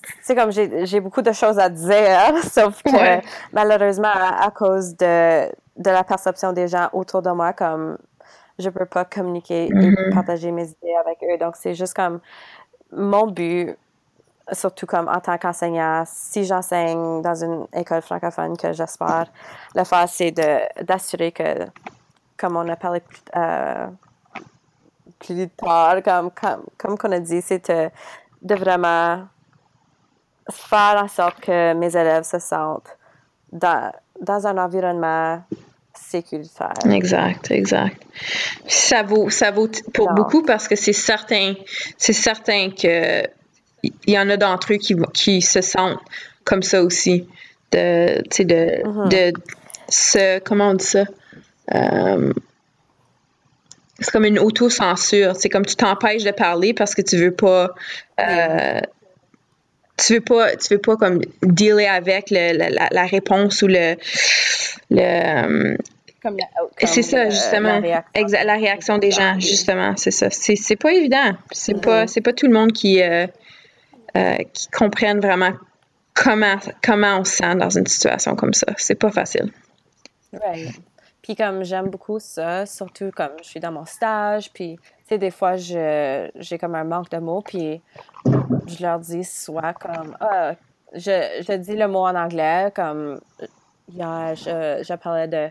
Speaker 1: tu sais, comme j'ai beaucoup de choses à dire, [laughs] sauf que malheureusement, à, cause de, de la perception des gens autour de moi, comme je peux pas communiquer et partager mes idées avec eux. Donc, c'est juste comme mon but surtout comme en tant qu'enseignant, si j'enseigne dans une école francophone que j'espère le faire, c'est d'assurer que, comme on a parlé plus, euh, plus tard, comme, comme, comme qu'on a dit, c'est de, vraiment faire en sorte que mes élèves se sentent dans, dans un environnement sécuritaire.
Speaker 2: Exact, exact. Ça vaut, ça vaut pour beaucoup parce que c'est certain, c'est certain que il y en a d'entre eux qui, qui se sentent comme ça aussi. De, de, uh-huh. de se, comment on dit ça? Euh, c'est comme une auto-censure. C'est comme tu t'empêches de parler parce que tu veux pas. Euh, tu veux pas, tu veux pas comme dealer avec le, la, la, réponse ou le. le comme c'est ça, justement. La réaction, la réaction des gens, justement. C'est ça. C'est pas évident. C'est pas, mm-hmm. pas tout le monde qui. Euh, euh, qui comprennent vraiment comment, comment on se sent dans une situation comme ça. C'est pas facile.
Speaker 1: Oui. Puis comme j'aime beaucoup ça, surtout comme je suis dans mon stage, puis tu sais, des fois, j'ai comme un manque de mots, puis je leur dis soit comme, ah, je, je dis le mot en anglais, comme, hier, je parlais de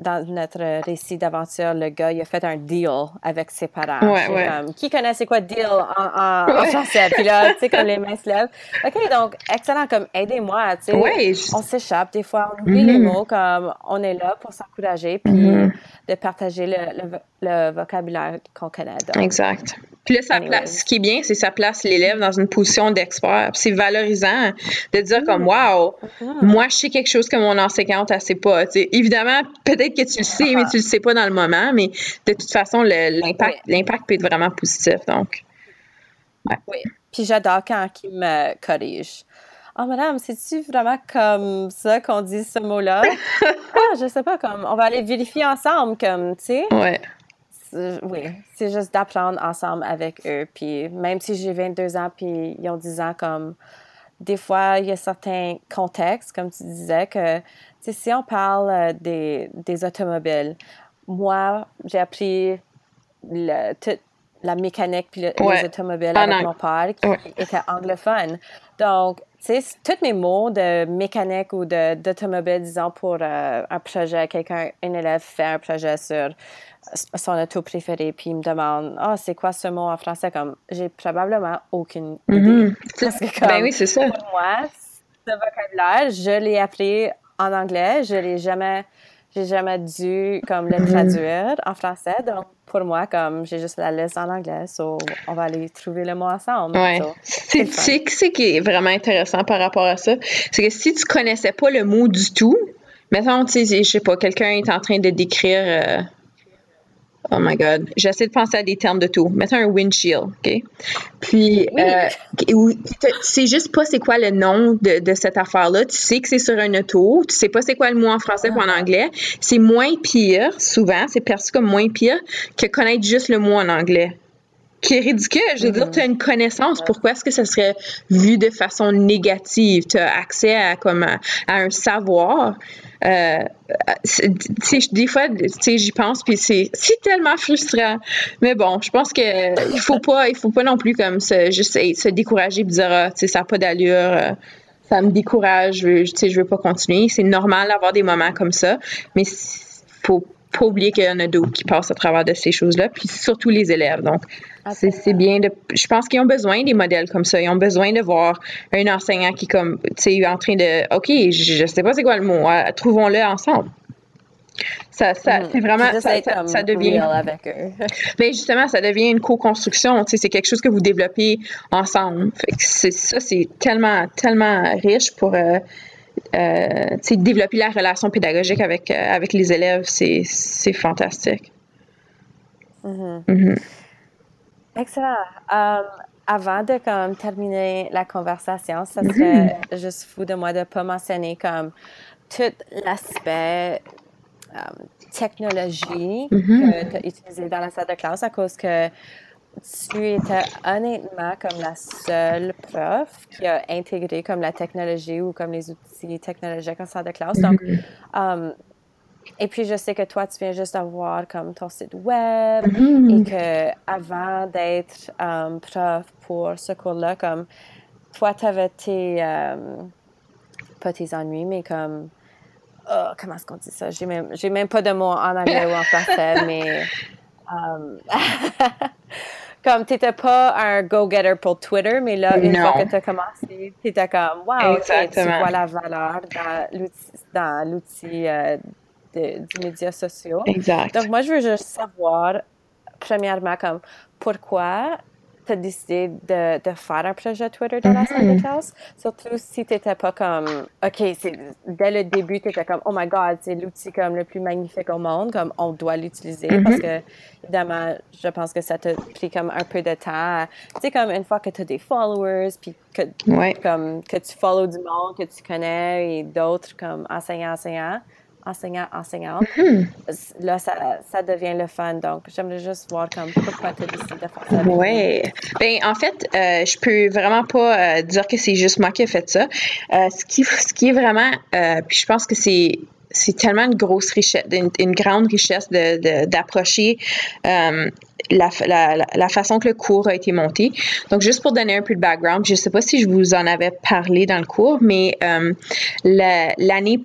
Speaker 1: dans notre récit d'aventure, le gars, il a fait un deal avec ses parents. Comme, qui connaît c'est quoi deal en, en, français? Puis là, tu sais, comme les mains se lèvent. OK, donc, excellent, comme, aidez-moi, tu sais. On s'échappe, des fois, on oublie les mm-hmm. mots, comme, on est là pour s'encourager, puis mm-hmm. de partager le, le, vocabulaire qu'on connaît.
Speaker 2: exact. Puis là, ça place, ce qui est bien, c'est que ça place l'élève dans une position d'expert. C'est valorisant de dire comme, mm-hmm. wow, moi, je sais quelque chose que mon enseignante, elle sait pas. sais évidemment, peut-être que tu le sais, mais tu le sais pas dans le moment. Mais de toute façon, l'impact, l'impact peut être vraiment positif. Donc,
Speaker 1: Oui. Puis j'adore quand il me corrige. Oh, madame, c'est-tu vraiment comme ça qu'on dit ce mot-là? [laughs] ah, je sais pas, comme, on va aller vérifier ensemble, comme, tu sais.
Speaker 2: Ouais.
Speaker 1: Oui, c'est juste d'apprendre ensemble avec eux. Puis même si j'ai 22 ans, puis ils ont 10 ans, comme, des fois, il y a certains contextes, comme tu disais, que si on parle euh, des, des automobiles, moi, j'ai appris le, la mécanique puis les automobiles avec mon père qui était anglophone. Donc, tu sais, tous mes mots de mécanique ou d'automobile, disons, pour euh, un projet, quelqu'un, un élève fait un projet sur son auto préféré, puis il me demande Ah, c'est quoi ce mot en français Comme j'ai probablement aucune
Speaker 2: mm-hmm. idée. Parce que, ben oui, c'est ça.
Speaker 1: Pour moi, ce vocabulaire, je l'ai appris en anglais. Je l'ai jamais j'ai jamais dû comme le traduire en français. Donc, pour moi, comme j'ai juste la liste en anglais, so on va aller trouver le mot ensemble.
Speaker 2: Ouais. c'est ce qui est vraiment intéressant par rapport à ça. C'est que si tu connaissais pas le mot du tout, mettons, tu sais, je sais pas, quelqu'un est en train de décrire. Euh, Oh my God. J'essaie de penser à des termes de tout. Mettons un windshield, OK? Puis, euh, tu sais juste pas c'est quoi le nom de, de cette affaire-là. Tu sais que c'est sur un auto. Tu sais pas c'est quoi le mot en français ou en ah. anglais. C'est moins pire, souvent, c'est perçu comme moins pire que connaître juste le mot en anglais qui est ridicule. Je veux dire, mm-hmm. tu as une connaissance. Pourquoi est-ce que ça serait vu de façon négative? Tu as accès à, comme, à un savoir. Euh, des fois, j'y pense, puis c'est tellement frustrant. Mais bon, je pense que il faut pas, il faut pas non plus comme se, juste se décourager et dire, ah, ça n'a pas d'allure. Euh, ça me décourage, je veux, veux pas continuer. C'est normal d'avoir des moments comme ça, mais faut pas oublier qu'il y en a d'autres qui passent à travers de ces choses-là, puis surtout les élèves. Donc, c'est bien de. Je pense qu'ils ont besoin des modèles comme ça. Ils ont besoin de voir un enseignant qui, comme, tu sais, en train de. OK, je, ne sais pas c'est quoi le mot. Ah, trouvons-le ensemble. Ça, ça mm. c'est vraiment ça, ça, devient avec eux. [laughs] Ben, justement ça devient une co-construction c'est quelque chose que vous développez ensemble fait ça c'est tellement tellement riche pour euh, euh, développer la relation pédagogique avec, euh, avec les élèves, c'est fantastique.
Speaker 1: Mm-hmm. Mm-hmm. Excellent. Um, avant de comme, terminer la conversation, ça mm-hmm. serait juste fou de moi de ne pas mentionner comme tout l'aspect um, technologie que tu as utilisé dans la salle de classe à cause que tu étais honnêtement comme la seule prof qui a intégré comme la technologie ou comme les outils technologiques en salle de classe. Donc, mm-hmm. um, et puis je sais que toi, tu viens juste d'avoir comme ton site web et que avant d'être um, prof pour ce cours-là, comme toi, tu avais tes, um, pas tes ennuis, mais comme, oh, comment est-ce qu'on dit ça? J'ai même, j'ai même pas de mots en anglais ou en français, [laughs] mais [laughs] comme tu n'étais pas un go-getter pour Twitter, mais là, une fois que tu as commencé, tu étais comme, wow, tu vois la valeur dans l'outil euh, des médias sociaux.
Speaker 2: Exact.
Speaker 1: Donc, moi, je veux juste savoir, premièrement, comme, pourquoi tu as décidé de, de, faire un projet Twitter dans la salle de mm-hmm. classe, surtout si tu n'étais pas comme, OK, dès le début, tu étais comme, oh my God, c'est l'outil comme le plus magnifique au monde, comme on doit l'utiliser mm-hmm. parce que, évidemment, je pense que ça t'a pris comme un peu de temps. Tu sais, comme une fois que tu as des followers, puis que, comme, que tu follows du monde que tu connais et d'autres comme enseignants, enseignants, enseignant, enseignante, mm-hmm. là, ça, ça, devient le fun. Donc, j'aimerais juste voir comme pourquoi tu as décidé de faire ça.
Speaker 2: Oui. Ben, en fait, euh, je peux vraiment pas euh, dire que c'est juste moi qui ai fait ça. Euh, ce, qui, ce qui est vraiment, euh, puis je pense que c'est c'est tellement une grosse richesse, une, grande richesse d'approcher de, la, la, la, façon que le cours a été monté. Donc, juste pour donner un peu de background, je ne sais pas si je vous en avais parlé dans le cours, mais l'année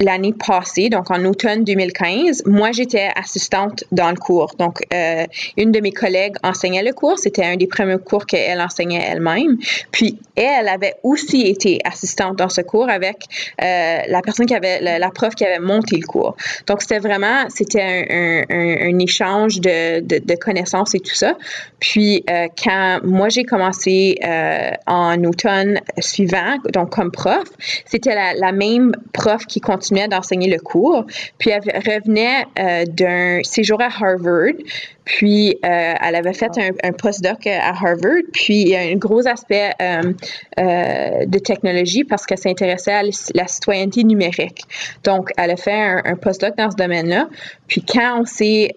Speaker 2: l'année passée, donc en automne 2015, moi j'étais assistante dans le cours. Donc euh, une de mes collègues enseignait le cours, c'était un des premiers cours qu'elle enseignait elle-même. Puis elle avait aussi été assistante dans ce cours avec euh, la personne qui avait la, prof qui avait monté le cours. Donc c'était vraiment c'était un, un, échange de, de, connaissances et tout ça. Puis euh, quand moi j'ai commencé en automne suivant, donc comme prof, c'était la, la même prof qui continuait continuait d'enseigner le cours. Puis elle revenait euh, d'un séjour à Harvard. Puis, euh, elle avait fait un, un postdoc à Harvard. Puis, il y a un gros aspect euh, de technologie parce qu'elle s'intéressait à la citoyenneté numérique. Donc, elle a fait un, un postdoc dans ce domaine-là. Puis, quand on s'est...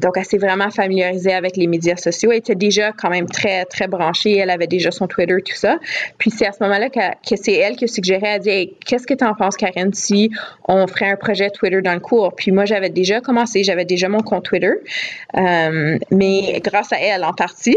Speaker 2: Donc, elle s'est vraiment familiarisée avec les médias sociaux. Elle était déjà quand même très, très branchée. Elle avait déjà son Twitter, tout ça. Puis, c'est à ce moment-là que, que c'est elle qui a suggéré, elle a dit Qu'est-ce que tu en penses, Karen, si on ferait un projet Twitter dans le cours? Puis, moi, j'avais déjà commencé, j'avais déjà mon compte Twitter. Euh, mais grâce à elle en partie.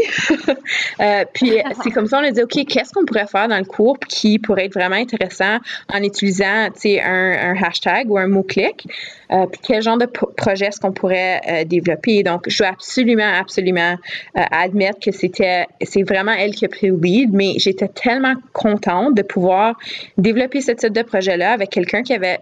Speaker 2: [laughs] euh, puis [laughs] c'est comme ça on a dit ok qu'est-ce qu'on pourrait faire dans le cours qui pourrait être vraiment intéressant en utilisant un, un hashtag ou un mot clic. Euh, puis quel genre de projet est-ce qu'on pourrait euh, développer? Donc, je dois absolument, absolument admettre que c'était, c'est vraiment elle qui a pris le lead, mais j'étais tellement contente de pouvoir développer ce type de projet-là avec quelqu'un qui avait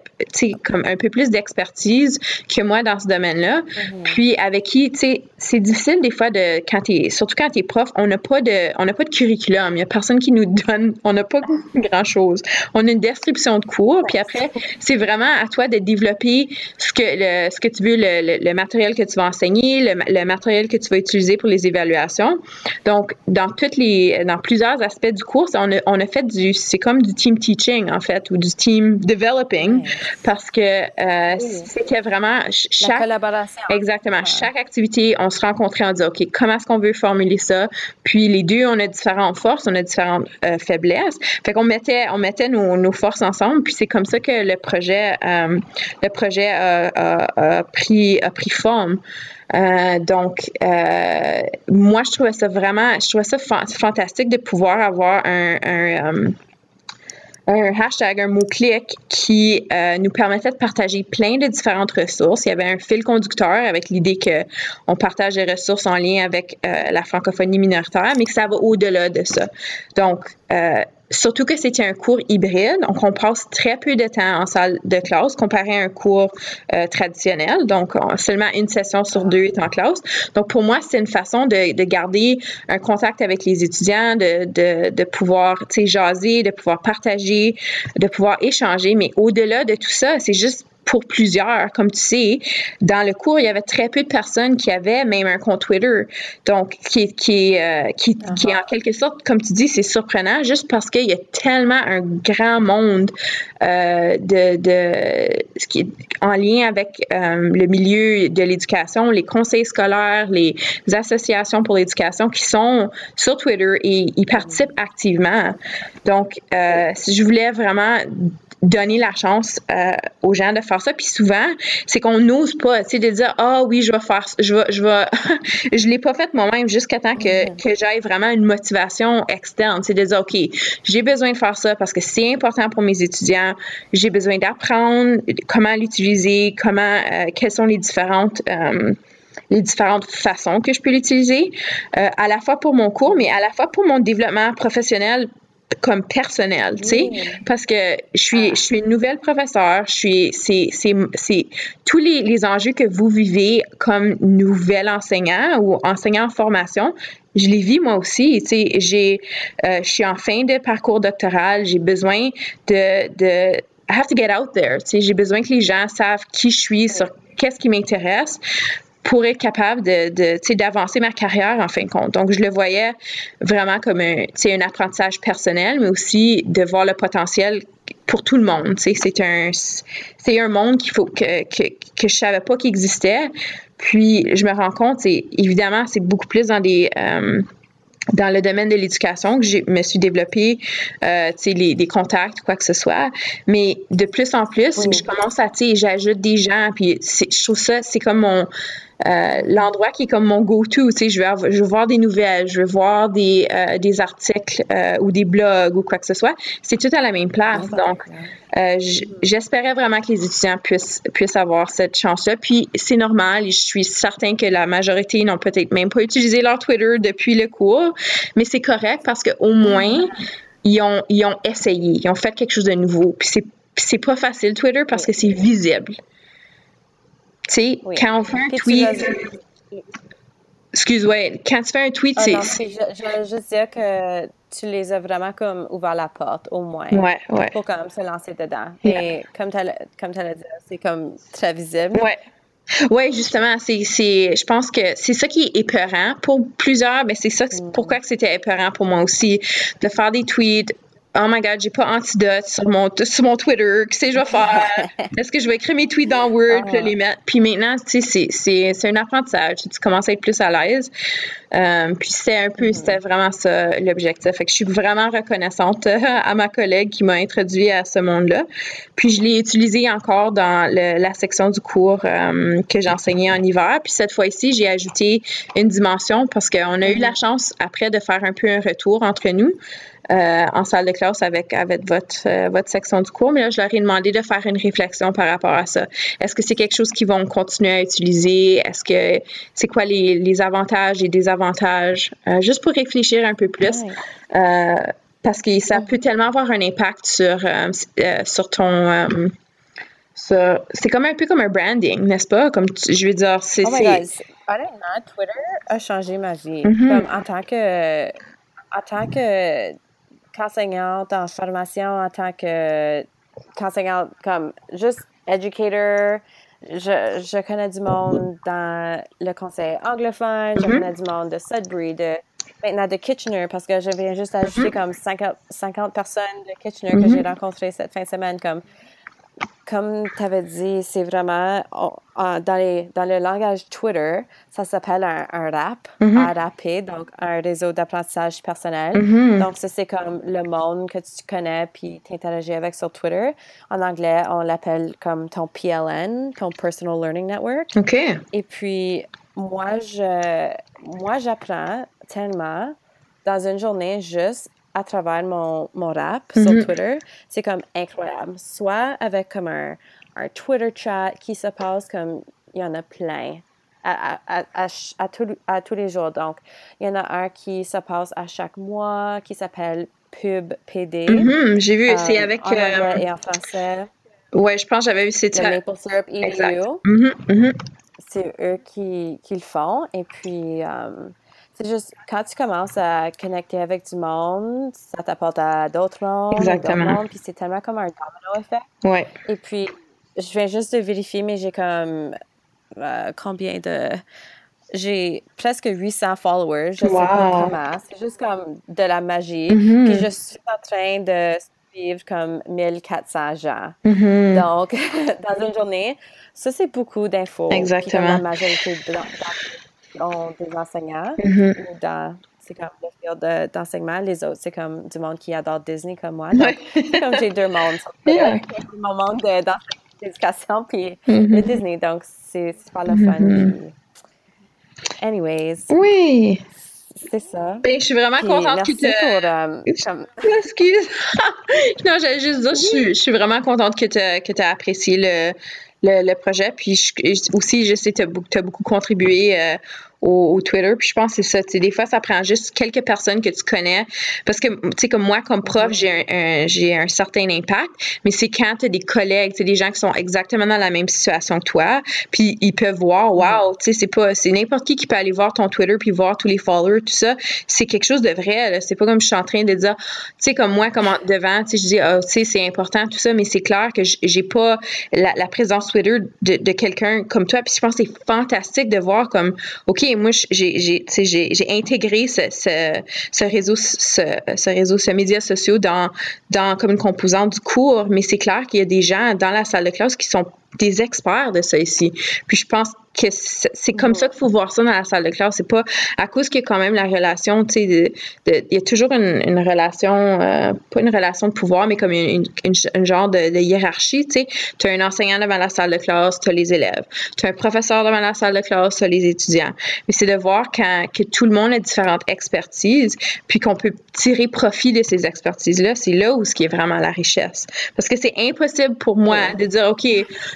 Speaker 2: comme un peu plus d'expertise que moi dans ce domaine-là. Mm-hmm. Puis avec qui, tu sais, c'est difficile des fois de quand surtout quand t'es prof, on n'a pas de, on n'a pas de curriculum. Il y a personne qui nous [laughs] donne, on n'a pas [laughs] grand chose. On a une description de cours, puis après, c'est vraiment à toi de développer ce que le, ce que tu veux, le, le, matériel que tu vas enseigner, le, le, matériel que tu vas utiliser pour les évaluations. Donc, dans toutes les, dans plusieurs aspects du cours, on a, on a fait du, c'est comme du team teaching en fait, ou du team developing, parce que euh, c'était vraiment
Speaker 1: chaque La collaboration.
Speaker 2: Exactement. Chaque activité, on se rencontrait, on disait ok, comment est-ce qu'on veut formuler ça? Puis les deux, on a différentes forces, on a différentes euh, faiblesses. Fait qu'on mettait, on mettait nos, nos forces ensemble. Puis c'est comme ça que le projet, euh, le projet a, a, a, pris, a pris forme. Euh, donc, euh, moi, je trouvais ça vraiment, je trouvais ça fantastique de pouvoir avoir un, un, un hashtag, un mot-clic qui euh, nous permettait de partager plein de différentes ressources. Il y avait un fil conducteur avec l'idée qu'on partage des ressources en lien avec euh, la francophonie minoritaire, mais que ça va au-delà de ça. Donc, euh, Surtout que c'était un cours hybride, donc on passe très peu de temps en salle de classe comparé à un cours euh, traditionnel. Donc, seulement une session sur deux est en classe. Donc, pour moi, c'est une façon de, de, garder un contact avec les étudiants, de, de, de pouvoir, jaser, de pouvoir partager, de pouvoir échanger. Mais au-delà de tout ça, c'est juste pour plusieurs. Comme tu sais, dans le cours, il y avait très peu de personnes qui avaient même un compte Twitter. Donc, qui, qui, euh, qui, qui est en quelque sorte, comme tu dis, c'est surprenant juste parce qu'il y a tellement un grand monde euh, de, de, ce qui est en lien avec euh, le milieu de l'éducation, les conseils scolaires, les associations pour l'éducation qui sont sur Twitter et ils participent activement. Donc, euh, je voulais vraiment donner la chance euh, aux gens de faire ça. Puis souvent, c'est qu'on n'ose pas, tu sais, de dire ah oui, je vais faire, je vais, je vais, [laughs] je l'ai pas fait moi-même jusqu'à temps que, mm-hmm. que j'aille vraiment une motivation externe, c'est de dire ok, j'ai besoin de faire ça parce que c'est important pour mes étudiants. J'ai besoin d'apprendre comment l'utiliser, comment, euh, quelles sont les différentes euh, les différentes façons que je peux l'utiliser, euh, à la fois pour mon cours, mais à la fois pour mon développement professionnel comme personnel, tu sais, parce que je suis, je suis une nouvelle professeure, je suis, c'est, c'est, c'est tous les, les, enjeux que vous vivez comme nouvel enseignant ou enseignant en formation, je les vis moi aussi, tu sais, j'ai, euh, je suis en fin de parcours doctoral, j'ai besoin de, de, I have to get out there, tu sais, j'ai besoin que les gens savent qui je suis, sur qu'est-ce qui m'intéresse pour être capable de, de d'avancer ma carrière en fin de compte. Donc, je le voyais vraiment comme un, un apprentissage personnel, mais aussi de voir le potentiel pour tout le monde. C'est un, c'est un monde qu'il faut que, que, que je savais pas qu'il existait. Puis, je me rends compte, évidemment, c'est beaucoup plus dans des... Euh, dans le domaine de l'éducation que je me suis développée euh, les, des contacts quoi que ce soit mais de plus en plus je commence à tu sais j'ajoute des gens puis je trouve ça c'est comme mon l'endroit qui est comme mon go-to. Tu sais, je veux, je veux voir des nouvelles, je veux voir des, euh, des articles euh, ou des blogs ou quoi que ce soit. C'est tout à la même place. Donc, j'espérais vraiment que les étudiants puissent, puissent avoir cette chance-là. Puis, c'est normal. Je suis certain que la majorité n'ont peut-être même pas utilisé leur Twitter depuis le cours, mais c'est correct parce qu'au moins, ils ont, ils ont essayé, ils ont fait quelque chose de nouveau. Puis, c'est pas facile, Twitter, parce que c'est visible. Tu sais, quand on fait un tweet. Excuse-moi, quand tu fais un tweet,
Speaker 1: ah c'est. je, veux juste dire que tu les as vraiment comme ouvert la porte, au moins.
Speaker 2: Ouais, ouais.
Speaker 1: Pour comme se lancer dedans. Et comme tu as dit, c'est comme très visible.
Speaker 2: Ouais. Oui, justement, c'est, je pense que c'est ça qui est épeurant pour plusieurs, mais c'est ça, mm. pourquoi c'était épeurant pour moi aussi, de faire des tweets Oh my God, j'ai pas antidote sur mon, sur mon Twitter. Qu'est-ce que je vais faire? [laughs] Est-ce que je vais écrire mes tweets dans Word puis les mettre? Puis maintenant, tu sais, c'est un apprentissage. Tu commences à être plus à l'aise. Euh, puis c'était un peu, c'était vraiment ça l'objectif. Fait que je suis vraiment reconnaissante [laughs] à ma collègue qui m'a introduit à ce monde-là. Puis je l'ai utilisé encore dans la section du cours euh, que j'enseignais en hiver. Puis cette fois-ci, j'ai ajouté une dimension parce qu'on a eu la chance après de faire un peu un retour entre nous. Euh, en salle de classe avec, avec votre, euh, votre section du cours. Mais là, je leur ai demandé de faire une réflexion par rapport à ça. Est-ce que c'est quelque chose qu'ils vont continuer à utiliser? Est-ce que c'est quoi les, les, avantages et désavantages? Euh, juste pour réfléchir un peu plus. parce que ça peut tellement avoir un impact sur, sur ton c'est comme un peu comme un branding, n'est-ce pas? Comme je veux dire, c'est.
Speaker 1: Oh my God. Honnêtement, Twitter a changé ma vie. Mm-hmm. Comme en tant que. En tant que qu'enseignante en formation, en tant que qu'enseignante, comme juste educator, je, je, connais du monde dans le conseil anglophone, je mm-hmm. connais du monde de Sudbury, de maintenant de Kitchener, parce que je viens juste ajouter mm-hmm. comme 50, 50 personnes de Kitchener que j'ai rencontrées cette fin de semaine. Comme comme tu avais dit, c'est vraiment dans, les, dans le langage Twitter, ça s'appelle un, rap, mm -hmm. donc un réseau d'apprentissage personnel. Mm-hmm. Donc, ça, c'est comme le monde que tu connais puis t'interagis avec sur Twitter. En anglais, on l'appelle comme ton PLN, ton Personal Learning Network.
Speaker 2: OK.
Speaker 1: Et puis, moi, je, moi, j'apprends tellement dans une journée juste à travers mon, mon rap sur mm-hmm. Twitter, c'est comme incroyable. Soit avec comme un, un, Twitter chat qui se passe comme il y en a plein. À, à, à, à, à tous les jours. Donc, il y en a un qui se passe à chaque mois, qui s'appelle Pub PD.
Speaker 2: Mm-hmm, j'ai vu, c'est euh, avec.
Speaker 1: En euh, et en français.
Speaker 2: Ouais, je pense que j'avais vu c'est
Speaker 1: Le Maple Syrup mm-hmm, C'est eux qui, qui, le font. Et puis, euh, c'est juste, quand tu commences à connecter avec du monde, ça t'apporte à d'autres mondes. Exactement. puis c'est tellement comme un domino effect.
Speaker 2: Ouais.
Speaker 1: Et puis, je viens juste de vérifier, mais j'ai comme euh, combien de. J'ai presque 800 followers. Je wow. sais pas comment. C'est juste comme de la magie. Mm-hmm. Puis je suis en train de suivre comme 1400 gens. Mm-hmm. Donc, [laughs] dans une journée, ça, c'est beaucoup d'infos.
Speaker 2: Exactement.
Speaker 1: la majorité de, ont des enseignants mm-hmm. dans c'est comme le field d'enseignement. Les autres, c'est comme du monde qui adore Disney comme moi. Donc, c'est comme j'ai deux mondes. [laughs] Yeah. [laughs] Mon monde d'éducation puis mm-hmm. le Disney. Donc, c'est pas le fun. Mm-hmm. Anyways.
Speaker 2: Oui.
Speaker 1: C'est ça.
Speaker 2: Ben, je suis vraiment contente que tu.
Speaker 1: Pour, um, [laughs]
Speaker 2: Excuse. non, j'allais juste dire, je, suis, je suis vraiment contente que tu as apprécié le, le, le projet. Puis aussi, je sais que tu as, beaucoup contribué au, Twitter. Puis je pense que c'est ça. Des fois, ça prend juste quelques personnes que tu connais. Parce que, tu sais, comme moi, comme prof, j'ai un, j'ai un certain impact. Mais c'est quand tu as des collègues, tu des gens qui sont exactement dans la même situation que toi. Puis ils peuvent voir, wow, tu sais, c'est pas, c'est n'importe qui qui peut aller voir ton Twitter puis voir tous les followers, tout ça. C'est quelque chose de vrai. C'est pas comme je suis en train de dire, tu sais, comme moi, comme devant, tu sais, je dis, oh, tu sais, c'est important, tout ça. Mais c'est clair que j'ai pas la, la, présence Twitter de, de quelqu'un comme toi. Puis je pense que c'est fantastique de voir comme, OK, moi, j'ai intégré ce, réseau, ce, ce, réseau, ce média social dans, dans comme une composante du cours, mais c'est clair qu'il y a des gens dans la salle de classe qui sont des experts de ça ici. Puis je pense que c'est comme ça qu'il faut voir ça dans la salle de classe. C'est pas à cause qu'il y a quand même la relation, tu sais, il y a toujours une, une relation, euh, pas une relation de pouvoir, mais comme une, une, genre de, hiérarchie, tu sais. Tu as un enseignant devant la salle de classe, tu as les élèves. Tu as un professeur devant la salle de classe, tu as les étudiants. Mais c'est de voir quand, que tout le monde a différentes expertises, puis qu'on peut tirer profit de ces expertises-là. C'est là où ce qui est vraiment la richesse. Parce que c'est impossible pour moi de dire, OK,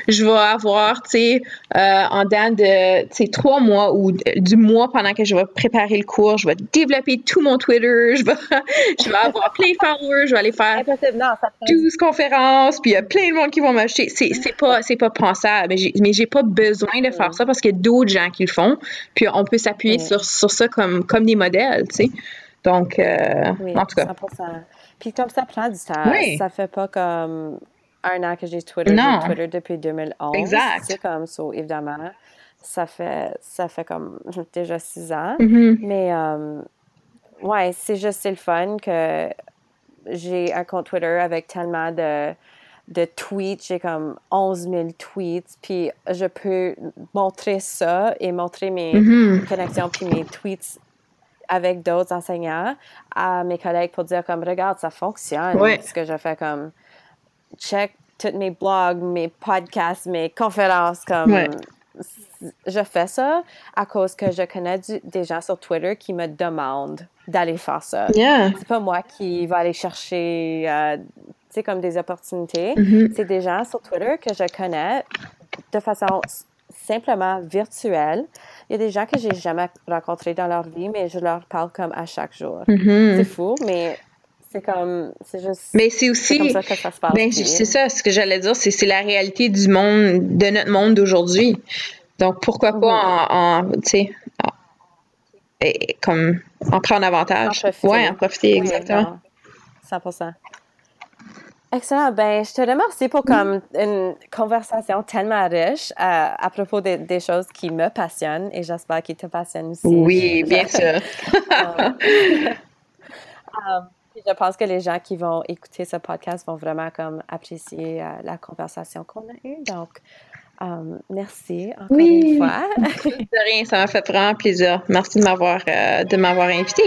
Speaker 2: je vais avoir, tu sais, euh, en de trois mois ou du mois pendant que je vais préparer le cours, je vais développer tout mon Twitter, je vais, [laughs] je vais avoir plein de followers, je vais aller faire 12 conférences, puis il y a plein de monde qui vont m'acheter. C'est, c'est pas, c'est pas pensable, mais j'ai, mais j'ai pas besoin de faire ça parce qu'il y a d'autres gens qui le font, puis on peut s'appuyer sur, sur ça comme, comme des modèles, tu sais. Donc, euh, en tout cas. 100%.
Speaker 1: Puis comme ça prend du temps, ça fait pas comme un an que j'ai Twitter, Twitter depuis 2011.
Speaker 2: Exact.
Speaker 1: C'est comme ça, évidemment ça fait, ça fait comme [laughs] déjà six ans.
Speaker 2: Mm-hmm.
Speaker 1: Mais euh, ouais, c'est juste c'est le fun que j'ai un compte Twitter avec tellement de, de tweets. J'ai comme 11 000 tweets. Puis je peux montrer ça et montrer mes
Speaker 2: mm-hmm.
Speaker 1: connexions puis mes tweets avec d'autres enseignants à mes collègues pour dire comme regarde ça fonctionne ce que je fais comme check tous mes blogs mes podcasts mes conférences comme je fais ça à cause que je connais des gens sur Twitter qui me demandent d'aller faire ça. C'est pas moi qui va aller chercher, euh, comme des opportunités.
Speaker 2: Mm-hmm.
Speaker 1: C'est des gens sur Twitter que je connais de façon simplement virtuelle. Il y a des gens que j'ai jamais rencontrés dans leur vie, mais je leur parle comme à chaque jour.
Speaker 2: Mm-hmm.
Speaker 1: C'est fou, mais C'est comme, c'est juste.
Speaker 2: Mais c'est aussi.
Speaker 1: comme ça que ça se passe.
Speaker 2: Ben, c'est ça, ce que j'allais dire, c'est, c'est la réalité du monde, de notre monde d'aujourd'hui. Donc, pourquoi pas mm-hmm. en, tu sais, comme en prendre avantage.
Speaker 1: En profiter.
Speaker 2: Ouais, en profiter, exactement.
Speaker 1: 100%. Excellent. Ben, je te remercie pour comme une conversation tellement riche euh, à propos des choses qui me passionnent et j'espère qu'ils te passionnent aussi.
Speaker 2: Oui, [laughs] bien sûr. [laughs]
Speaker 1: Um, je pense que les gens qui vont écouter ce podcast vont vraiment comme apprécier euh, la conversation qu'on a eue. Donc, um, merci encore une fois. [laughs]
Speaker 2: de rien, ça m'a fait vraiment plaisir. Merci de m'avoir euh, de m'avoir invité.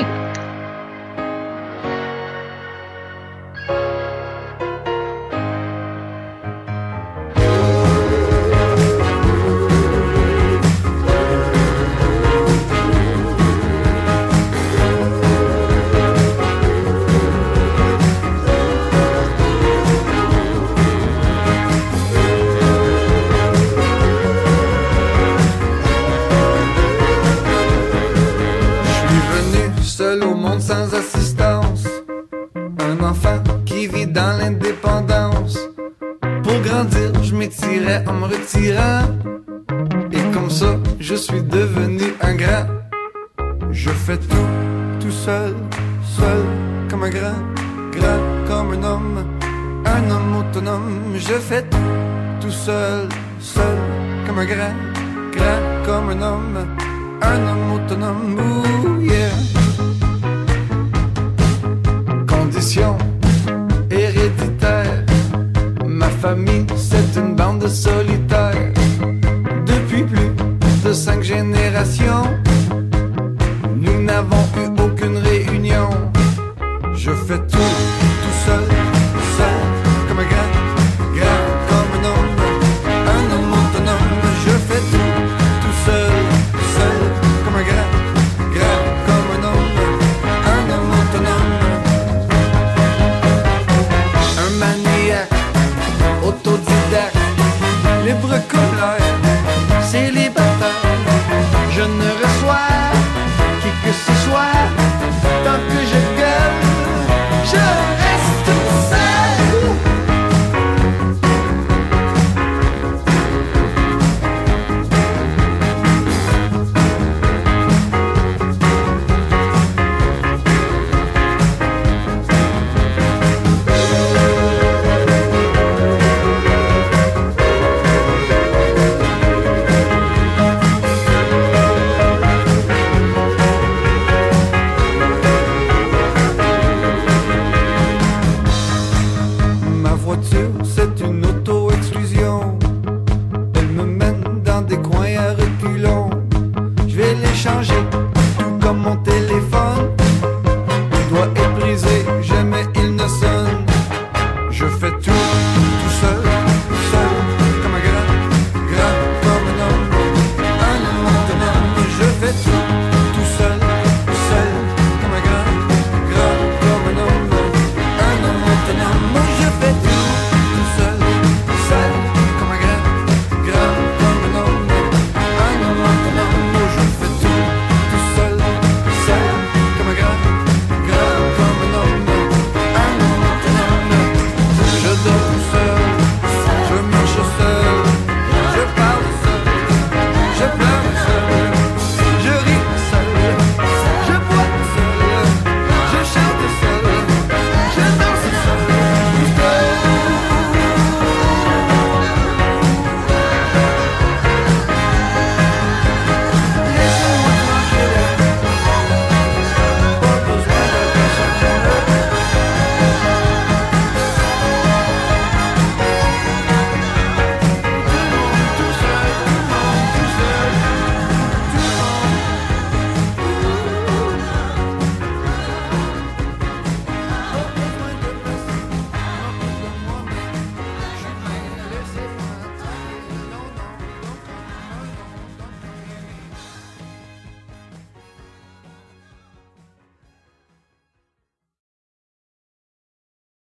Speaker 3: En me retirant. Et comme ça, je suis devenu un. Je fais tout, tout seul, seul, comme un grand, grand, comme un homme, un homme autonome. Je fais tout, tout seul, seul, comme un grand, grand, comme un homme, un homme autonome. Ooh. Héréditaire, ma famille c'est une bande de solitaires. Depuis plus de cinq générations,